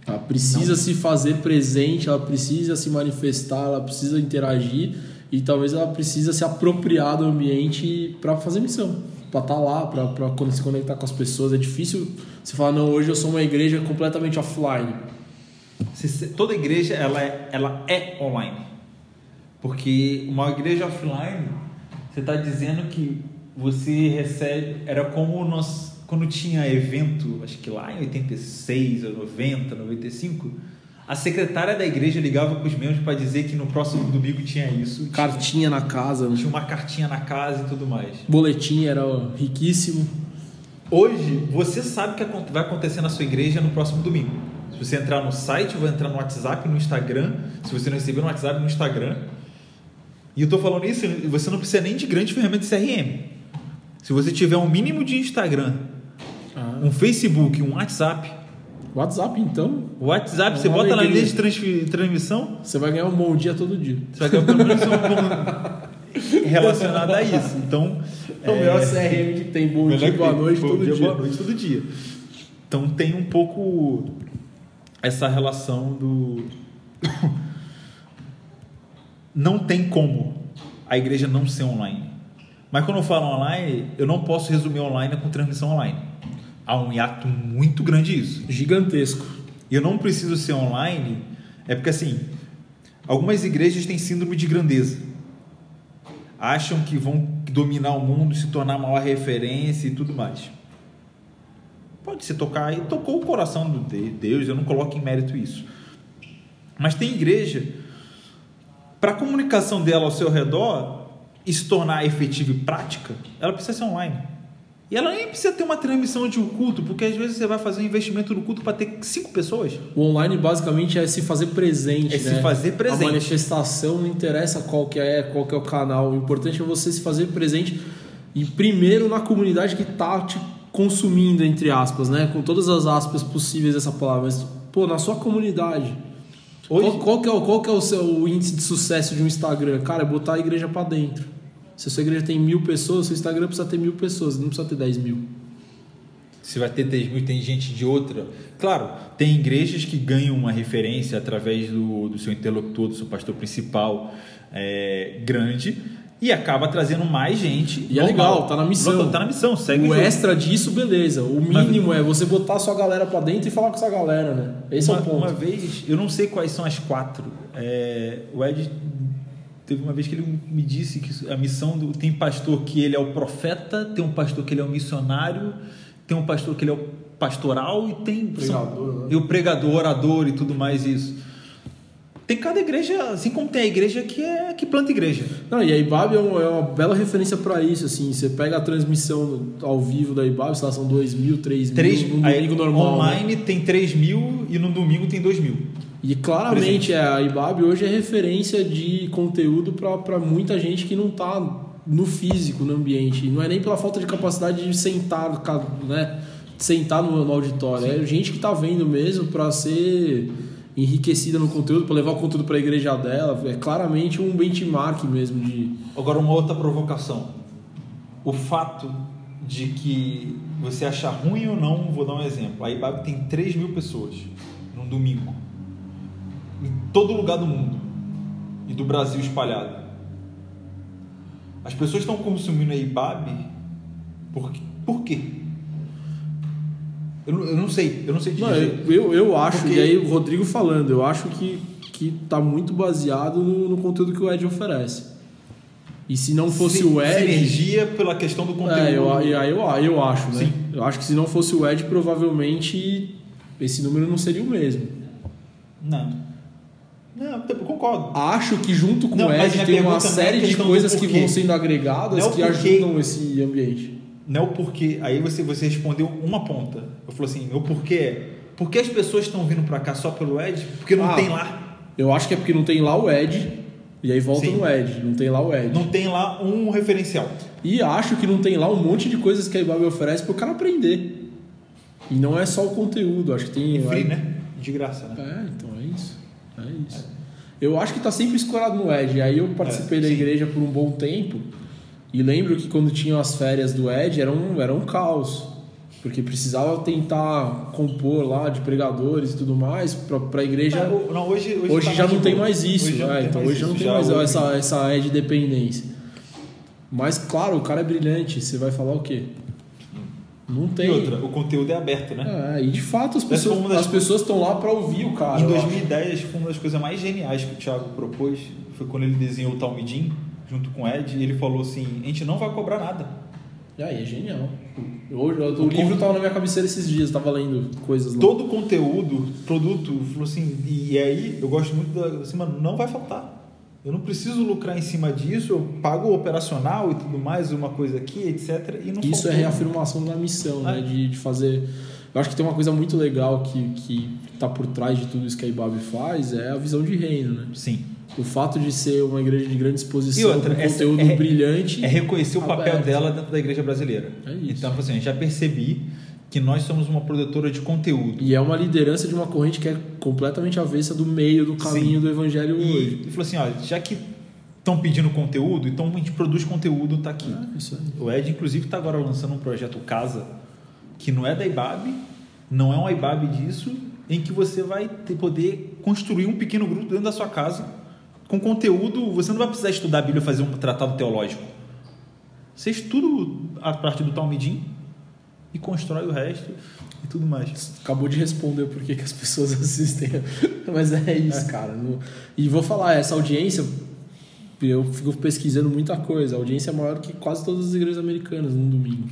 [SPEAKER 2] Ela precisa Não. se fazer presente, ela precisa se manifestar, ela precisa interagir e talvez ela precisa se apropriar do ambiente para fazer missão, para estar tá lá, para se conectar com as pessoas. É difícil você falar, não, hoje eu sou uma igreja completamente offline.
[SPEAKER 3] Toda igreja ela é, ela é online. Porque uma igreja offline, você está dizendo que você recebe. Era como nós quando tinha evento, acho que lá em 86 ou 90, 95, a secretária da igreja ligava para os membros para dizer que no próximo domingo tinha isso.
[SPEAKER 2] Cartinha na casa. Né?
[SPEAKER 3] Tinha uma cartinha na casa e tudo mais.
[SPEAKER 2] Boletim era riquíssimo.
[SPEAKER 3] Hoje, você sabe o que vai acontecer na sua igreja no próximo domingo. Se você entrar no site, vai entrar no WhatsApp, no Instagram. Se você não receber no WhatsApp, no Instagram. E eu estou falando isso, você não precisa nem de grande ferramenta de CRM. Se você tiver um mínimo de Instagram ah. Um Facebook, um WhatsApp.
[SPEAKER 2] WhatsApp, então?
[SPEAKER 3] WhatsApp, é você bota na linha de transmissão.
[SPEAKER 2] Você vai ganhar um bom dia todo dia.
[SPEAKER 3] Você vai ganhar pelo menos um bom relacionado a isso. Então.
[SPEAKER 2] É o melhor CRM que tem bom dia, boa noite, bom todo dia.
[SPEAKER 3] Boa noite, todo dia. Então tem um pouco essa relação do. Não tem como a igreja não ser online. Mas quando eu falo online, eu não posso resumir online com transmissão online há um hiato muito grande isso.
[SPEAKER 2] Gigantesco.
[SPEAKER 3] E eu não preciso ser online, é porque assim, algumas igrejas têm síndrome de grandeza. Acham que vão dominar o mundo, se tornar a maior referência e tudo mais. Pode se tocar e tocou o coração de Deus, eu não coloco em mérito isso. Mas tem igreja, para a comunicação dela ao seu redor se tornar efetiva e prática, ela precisa ser online. E ela nem precisa ter uma transmissão de um culto, porque às vezes você vai fazer um investimento no culto para ter cinco pessoas.
[SPEAKER 2] O online basicamente é se fazer presente,
[SPEAKER 3] é
[SPEAKER 2] né?
[SPEAKER 3] se fazer presente.
[SPEAKER 2] A manifestação não interessa qual que é, qual que é o canal. O importante é você se fazer presente e primeiro na comunidade que está te consumindo, entre aspas, né? Com todas as aspas possíveis dessa palavra. Mas, pô, na sua comunidade. Hoje... Qual, qual, que é, o, qual que é o seu o índice de sucesso de um Instagram? Cara, é botar a igreja para dentro. Se a sua igreja tem mil pessoas, seu Instagram precisa ter mil pessoas, não precisa ter dez mil.
[SPEAKER 3] Se vai ter 10 mil, tem gente de outra. Claro, tem igrejas que ganham uma referência através do, do seu interlocutor, do seu pastor principal é, grande, e acaba trazendo mais gente.
[SPEAKER 2] E é legal, tá na missão.
[SPEAKER 3] Tá na missão, segue
[SPEAKER 2] o
[SPEAKER 3] jogo.
[SPEAKER 2] extra disso, beleza. O mínimo é você botar a sua galera pra dentro e falar com essa galera, né? Esse
[SPEAKER 3] uma,
[SPEAKER 2] é o ponto.
[SPEAKER 3] Uma vez, eu não sei quais são as quatro. É, o Ed teve uma vez que ele me disse que a missão do tem pastor que ele é o profeta, tem um pastor que ele é o missionário, tem um pastor que ele é o pastoral e tem
[SPEAKER 2] Pregador,
[SPEAKER 3] são,
[SPEAKER 2] né?
[SPEAKER 3] e o pregador, orador e tudo mais isso. Tem cada igreja, assim como tem a igreja que é que planta igreja.
[SPEAKER 2] Não, e a IBAB é, um- é uma bela referência pra isso, assim. Você pega a transmissão ao vivo da IBAB, sei lá, são 2 mil, 3 mil,
[SPEAKER 3] aí,
[SPEAKER 2] domingo normal. né?
[SPEAKER 3] online tem 3 mil e no domingo tem 2 mil.
[SPEAKER 2] E claramente é, a IBAB hoje é referência de conteúdo para muita gente que não está no físico, no ambiente. E não é nem pela falta de capacidade de sentar, né? sentar no, no auditório. É gente que está vendo mesmo para ser enriquecida no conteúdo, para levar o conteúdo para a igreja dela. É claramente um benchmark mesmo de.
[SPEAKER 3] Agora, uma outra provocação. O fato de que você achar ruim ou não, vou dar um exemplo. A IBAB tem 3 mil pessoas num domingo. Em todo lugar do mundo. E do Brasil espalhado. As pessoas estão consumindo a IBAB por, por quê? Eu, não- eu não sei, eu não sei te
[SPEAKER 2] Não,
[SPEAKER 3] dizer.
[SPEAKER 2] eu, eu, acho,
[SPEAKER 3] Porque-
[SPEAKER 2] e aí o Rodrigo falando, eu acho que, que tá muito baseado no, no conteúdo que o Ed oferece. E se não fosse
[SPEAKER 3] Si-
[SPEAKER 2] o Ed.
[SPEAKER 3] Sinergia pela questão do conteúdo.
[SPEAKER 2] É, eu, eu, eu, eu acho, né?
[SPEAKER 3] Sim.
[SPEAKER 2] Eu acho que se não fosse o Ed, provavelmente esse número não seria o mesmo.
[SPEAKER 3] Não. Não, eu concordo.
[SPEAKER 2] Acho que junto com
[SPEAKER 3] Não,
[SPEAKER 2] o Ed tem uma
[SPEAKER 3] é
[SPEAKER 2] série de coisas que vão sendo agregadas
[SPEAKER 3] Não
[SPEAKER 2] que ajudam esse ambiente.
[SPEAKER 3] Não é o porquê. Aí você, você respondeu uma ponta. Eu falei assim, o porquê é. Por que as pessoas estão vindo pra cá só pelo Ed? Porque não
[SPEAKER 2] Ah.
[SPEAKER 3] tem lá.
[SPEAKER 2] Eu acho que é porque não tem lá o Ed, e aí volta
[SPEAKER 3] Sim.
[SPEAKER 2] no Ed, não tem lá o Ed.
[SPEAKER 3] Não tem lá um referencial.
[SPEAKER 2] E acho que não tem lá um monte de coisas que a Ibabe oferece pro cara aprender. E não é só o conteúdo, acho que tem.
[SPEAKER 3] E free, né? De graça, né?
[SPEAKER 2] É, então é isso. É isso. Eu acho que tá sempre escorado no Ed. Aí eu participei
[SPEAKER 3] É,
[SPEAKER 2] da igreja por um bom tempo. E lembro que quando tinham as férias do Ed era um, era um caos. Porque precisava tentar compor lá de pregadores e tudo mais pra, pra igreja.
[SPEAKER 3] Não, não, hoje, hoje,
[SPEAKER 2] Hoje
[SPEAKER 3] tá
[SPEAKER 2] já não tem mais isso,
[SPEAKER 3] Hoje já não
[SPEAKER 2] é,
[SPEAKER 3] tem
[SPEAKER 2] então
[SPEAKER 3] mais
[SPEAKER 2] hoje já não tem mais essa, essa Ed dependência. Mas claro, o cara é brilhante, você vai falar o quê? Não tem.
[SPEAKER 3] E outra, o conteúdo é aberto, né?
[SPEAKER 2] É, e de fato as
[SPEAKER 3] foi
[SPEAKER 2] pessoas
[SPEAKER 3] das
[SPEAKER 2] as pessoas estão lá para ouvir o cara.
[SPEAKER 3] em
[SPEAKER 2] eu acho.
[SPEAKER 3] 2010, foi uma das coisas mais geniais que o Thiago propôs. Foi quando ele desenhou o Talmidim junto com o Ed. E ele falou assim: a gente não vai cobrar nada.
[SPEAKER 2] E aí, é genial. Hoje, o livro tava na minha cabeceira esses dias, tava lendo coisas lá.
[SPEAKER 3] Todo o conteúdo, produto, falou assim, e aí eu gosto muito da assim, mano, não vai faltar. Eu não preciso lucrar em cima disso, eu pago o operacional e tudo mais, uma coisa aqui, etc. E não
[SPEAKER 2] Isso é
[SPEAKER 3] faltou.
[SPEAKER 2] reafirmação da missão, né?
[SPEAKER 3] É.
[SPEAKER 2] De, de fazer. Eu acho que tem uma coisa muito legal que, que tá por trás de tudo isso que a IBAB faz, é a visão de reino, né?
[SPEAKER 3] Sim.
[SPEAKER 2] O fato de ser uma igreja de grande
[SPEAKER 3] E
[SPEAKER 2] exposição,
[SPEAKER 3] outra,
[SPEAKER 2] com
[SPEAKER 3] essa-
[SPEAKER 2] conteúdo
[SPEAKER 3] é-
[SPEAKER 2] brilhante.
[SPEAKER 3] É reconhecer o papel dela dentro da igreja brasileira.
[SPEAKER 2] É isso.
[SPEAKER 3] Então, assim, já percebi que nós somos uma produtora de conteúdo.
[SPEAKER 2] E é uma liderança de uma corrente que é completamente avessa do meio do caminho
[SPEAKER 3] Sim.
[SPEAKER 2] do evangelho
[SPEAKER 3] E,
[SPEAKER 2] hoje.
[SPEAKER 3] e falou assim, ó, já que estão pedindo conteúdo, então a gente produz conteúdo, tá aqui.
[SPEAKER 2] É, isso aí.
[SPEAKER 3] O Ed, inclusive, está agora lançando um projeto Casa, que não é da IBAB, não é um IBAB disso, em que você vai ter, poder construir um pequeno grupo dentro da sua casa, com conteúdo. Você não vai precisar estudar a Bíblia e fazer um tratado teológico. Você estuda a partir do Talmidim e constrói o resto e tudo mais.
[SPEAKER 2] Acabou de responder por que que as pessoas *laughs* assistem. Mas é isso, cara. No- E vou falar, essa audiência, eu fico pesquisando muita coisa. A audiência é maior que quase todas as igrejas americanas num domingo.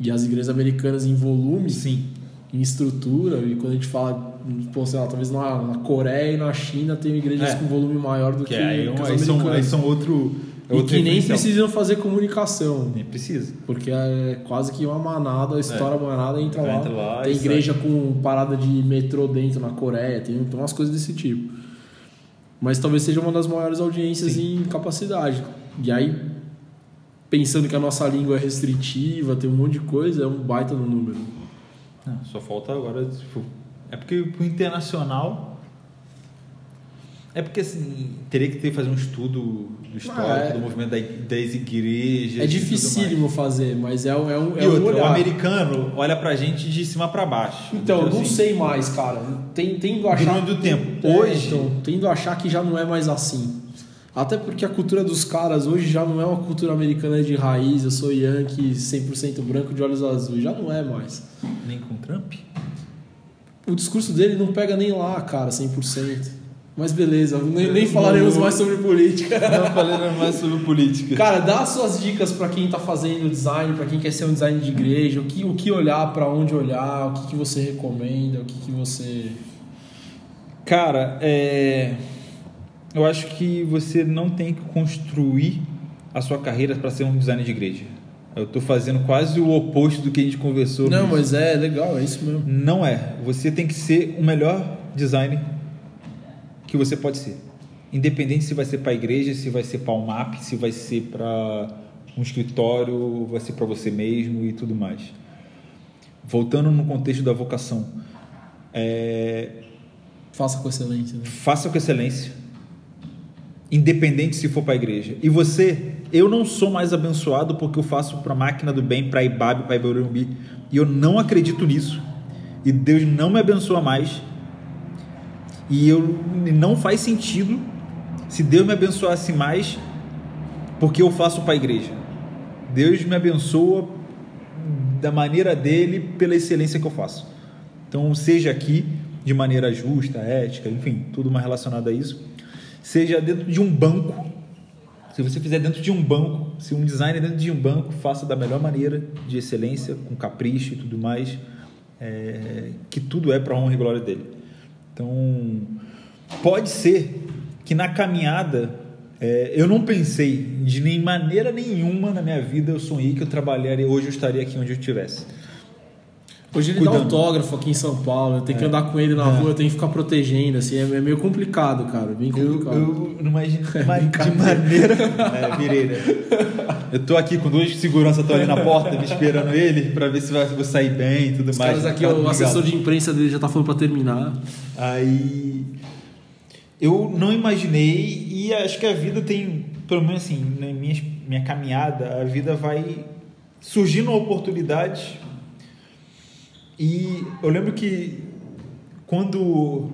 [SPEAKER 2] E as igrejas americanas em volume,
[SPEAKER 3] Sim.
[SPEAKER 2] Em estrutura, e quando a gente fala, pô, sei lá, talvez na, na Coreia e na China tem igrejas
[SPEAKER 3] É.
[SPEAKER 2] com volume maior do que,
[SPEAKER 3] Que aí,
[SPEAKER 2] que as
[SPEAKER 3] aí, são, aí são outro. é
[SPEAKER 2] e que nem precisam fazer comunicação.
[SPEAKER 3] Nem precisa.
[SPEAKER 2] Porque é quase que uma manada, estoura a manada e entra lá.
[SPEAKER 3] Entra lá
[SPEAKER 2] tem igreja com parada de metrô dentro na Coreia, tem, tem umas coisas desse tipo. Mas talvez seja uma das maiores audiências em capacidade. E aí, pensando que a nossa língua é restritiva, tem um monte de coisa, é um baita no número.
[SPEAKER 3] Não, só falta agora. Tipo, é porque pro internacional. É porque assim, teria que ter fazer um estudo do histórico,
[SPEAKER 2] Ah, é.
[SPEAKER 3] do movimento da- das igrejas.
[SPEAKER 2] É dificílimo fazer, mas é, um- é um, é
[SPEAKER 3] E
[SPEAKER 2] um
[SPEAKER 3] outra, o
[SPEAKER 2] olhar.
[SPEAKER 3] americano olha pra gente de cima pra baixo.
[SPEAKER 2] Então, não
[SPEAKER 3] assim,
[SPEAKER 2] sei mais, cara. Tem, tendo a achar.
[SPEAKER 3] Durante o tempo.
[SPEAKER 2] É,
[SPEAKER 3] Hoje-
[SPEAKER 2] então, tendo a achar que já não é mais assim. Até porque a cultura dos caras hoje já não é uma cultura americana de raiz, eu sou Yankee 100% branco de olhos azuis, já não é mais.
[SPEAKER 3] Nem com Trump?
[SPEAKER 2] O discurso dele não pega nem lá, cara, 100%. Mas beleza, nem, nem falaremos mais sobre política. *laughs*
[SPEAKER 3] Não falaremos mais sobre política.
[SPEAKER 2] Cara, dá suas dicas para quem tá fazendo design, para quem quer ser um design de igreja, o que, o que olhar, para onde olhar, o que, que você recomenda, o que, que você.
[SPEAKER 3] Cara, é... eu acho que você não tem que construir a sua carreira para ser um designer de igreja. Eu estou fazendo quase o oposto do que a gente conversou.
[SPEAKER 2] Não, mas é legal, é isso mesmo.
[SPEAKER 3] Não é. Você tem que ser o melhor designer que você pode ser. Independente se vai ser para a igreja, se vai ser para um map, se vai ser para um escritório, vai ser para você mesmo e tudo mais. Voltando no contexto da vocação, é...
[SPEAKER 2] faça com excelência. Né?
[SPEAKER 3] Faça com excelência, independente se for para a igreja. E você, eu não sou mais abençoado porque eu faço para a máquina do bem, para a Ibabe, para a Ibaurumbi, e eu não acredito nisso. E Deus não me abençoa mais e eu não faz sentido se Deus me abençoasse mais porque eu faço para a igreja. Deus me abençoa da maneira dele pela excelência que eu faço. Então, seja aqui de maneira justa, ética, enfim, tudo mais relacionado a isso. Seja dentro de um banco. Se você fizer dentro de um banco, se um designer dentro de um banco, faça da melhor maneira, de excelência, com capricho e tudo mais, é, que tudo é para honra e glória dele. Então, pode ser que na caminhada é, eu não pensei de nem maneira nenhuma na minha vida eu sonhei que eu trabalharia hoje eu estaria aqui onde eu estivesse.
[SPEAKER 2] Hoje ele Cuidando. dá autógrafo aqui em São Paulo, eu tenho que é. andar com ele na é. rua, eu tenho que ficar protegendo, assim, é, meio complicado, cara, bem complicado.
[SPEAKER 3] Eu, eu não imagino *laughs* de maneira... *laughs* é, virei, né? Eu tô aqui com dois segurança, tô ali na porta, me esperando ele, para ver se vai, vou sair bem e tudo
[SPEAKER 2] Os
[SPEAKER 3] mais.
[SPEAKER 2] caras aqui, o assessor de imprensa dele já tá falando para terminar.
[SPEAKER 3] Aí... Eu não imaginei e acho que a vida tem, pelo menos assim, na minha, minha caminhada, a vida vai surgindo oportunidades e eu lembro que quando.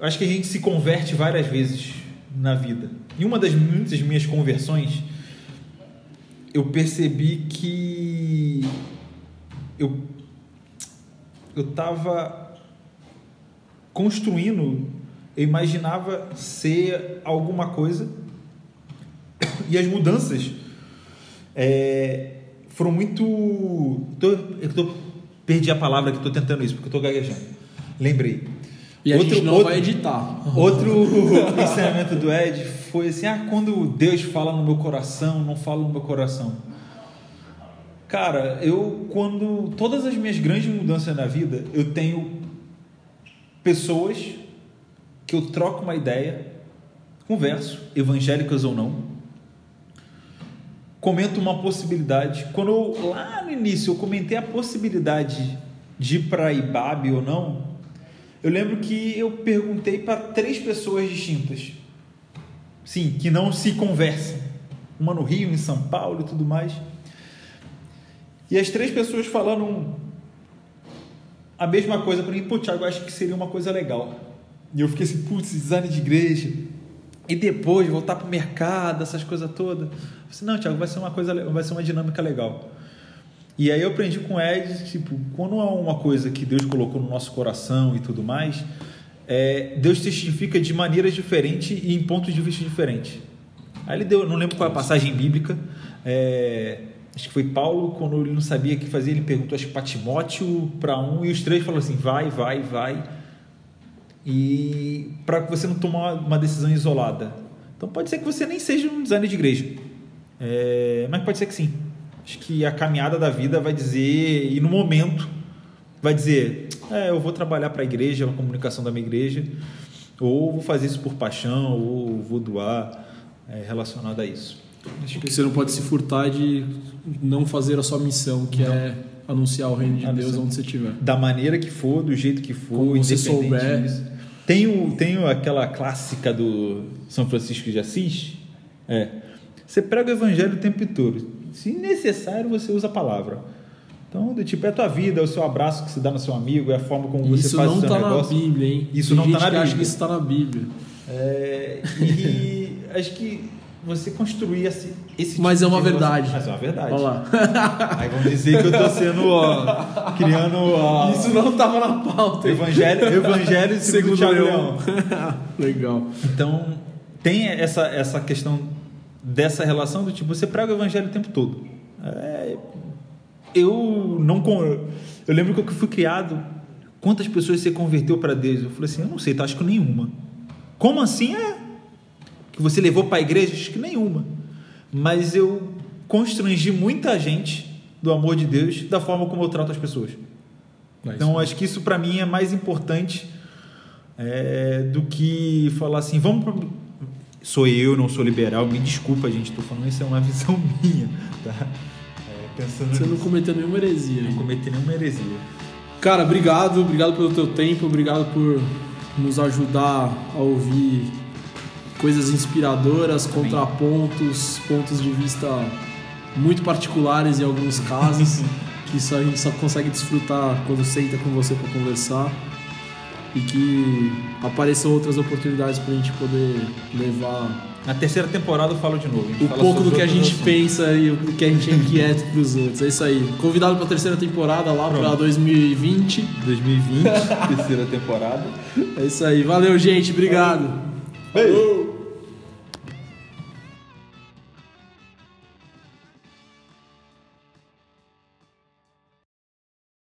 [SPEAKER 3] Acho que a gente se converte várias vezes na vida. E uma das muitas minhas conversões, eu percebi que eu eu estava construindo, eu imaginava ser alguma coisa e as mudanças é, foram muito. Tô, eu estou Perdi a palavra que estou tentando isso, porque estou gaguejando. Lembrei.
[SPEAKER 2] E outro, a gente não outro, vai editar. *laughs*
[SPEAKER 3] Outro *laughs* ensinamento do Ed foi assim: ah, quando Deus fala no meu coração, não fala no meu coração. Cara, eu, quando. Todas as minhas grandes mudanças na vida, eu tenho pessoas que eu troco uma ideia, converso, evangélicas ou não, comento uma possibilidade. Quando eu, lá no início eu comentei a possibilidade de ir para Ibabe ou não, eu lembro que eu perguntei para três pessoas distintas. Sim, que não se conversam. Uma no Rio, em São Paulo e tudo mais. E as três pessoas falando a mesma coisa para mim. Pô, Thiago, acho que seria uma coisa legal. E eu fiquei assim, putz, design de igreja e depois voltar para o mercado, essas coisas todas. Disse, não, Tiago, vai ser uma coisa, vai ser uma dinâmica legal. E aí eu aprendi com o Ed, tipo, quando é uma coisa que Deus colocou no nosso coração e tudo mais, é, Deus testifica de maneiras diferentes e em pontos de vista diferentes. Aí ele deu, não lembro qual é a passagem bíblica, é, acho que foi Paulo, quando ele não sabia o que fazer, ele perguntou acho para Timóteo, para um, e os três falaram assim, vai, vai, vai e para você não tomar uma decisão isolada. Então pode ser que você nem seja um designer de igreja, é, mas pode ser que sim. Acho que a caminhada da vida vai dizer, e no momento, vai dizer: é, eu vou trabalhar para a igreja, a comunicação da minha igreja, ou vou fazer isso por paixão, ou vou doar é, relacionado a isso.
[SPEAKER 2] Acho que você não pode se furtar de não fazer a sua missão, que não. é anunciar o reino de Deus onde você estiver.
[SPEAKER 3] Da maneira que for, do jeito que for,
[SPEAKER 2] Como você souber.
[SPEAKER 3] Disso. Tenho, tenho aquela clássica do São Francisco de Assis. É. Você prega o evangelho o tempo todo. Se necessário, você usa a palavra. Então, do tipo, é a tua vida, é o seu abraço que se dá no seu amigo, é a forma como você
[SPEAKER 2] isso
[SPEAKER 3] faz o seu
[SPEAKER 2] tá
[SPEAKER 3] negócio.
[SPEAKER 2] Isso não está na Bíblia, hein?
[SPEAKER 3] Isso Tem não está na Bíblia.
[SPEAKER 2] acha que isso está na Bíblia.
[SPEAKER 3] É, e *laughs* acho que você construir esse, esse
[SPEAKER 2] Mas
[SPEAKER 3] tipo
[SPEAKER 2] é uma
[SPEAKER 3] de
[SPEAKER 2] verdade.
[SPEAKER 3] Mas é uma verdade.
[SPEAKER 2] Olha lá. *laughs*
[SPEAKER 3] Aí vão dizer que eu tô sendo, ó, criando ó,
[SPEAKER 2] Isso não tava na pauta. hein?
[SPEAKER 3] evangelho, evangelho segundo,
[SPEAKER 2] Segundo. Leão. *laughs* Legal.
[SPEAKER 3] Então, tem essa, essa questão dessa relação do tipo, você prega o evangelho o tempo todo. É, eu não. Eu lembro que eu fui criado. Quantas pessoas você converteu para Deus? Eu falei assim, eu não sei, tá, acho que nenhuma. Como assim é? Que você levou para a igreja? Acho que nenhuma. Mas eu constrangi muita gente do amor de Deus da forma como eu trato as pessoas. Então, acho que isso para mim é mais importante é, do que falar assim, vamos pra... Sou eu, não sou liberal, me desculpa, gente, estou falando isso é uma *laughs* visão minha, tá? É, pensando
[SPEAKER 2] Você não
[SPEAKER 3] nisso,
[SPEAKER 2] cometeu nenhuma heresia.
[SPEAKER 3] não cometer nenhuma heresia.
[SPEAKER 2] Cara, obrigado, obrigado pelo teu tempo, obrigado por nos ajudar a ouvir coisas inspiradoras,
[SPEAKER 3] Amém.
[SPEAKER 2] contrapontos, pontos de vista muito particulares em alguns casos, *laughs* que isso a gente só consegue desfrutar quando senta com você para conversar e que apareçam outras oportunidades para a gente poder levar
[SPEAKER 3] Na terceira temporada eu falo de novo. a
[SPEAKER 2] o pouco do que a gente
[SPEAKER 3] assuntos.
[SPEAKER 2] pensa e o que a gente é inquieto pros outros. É isso aí. Convidado pra terceira temporada lá pra
[SPEAKER 3] Pronto.
[SPEAKER 2] 2020.
[SPEAKER 3] 2020, *laughs* terceira temporada.
[SPEAKER 2] É isso aí. Valeu, gente. Obrigado.
[SPEAKER 3] Beijo.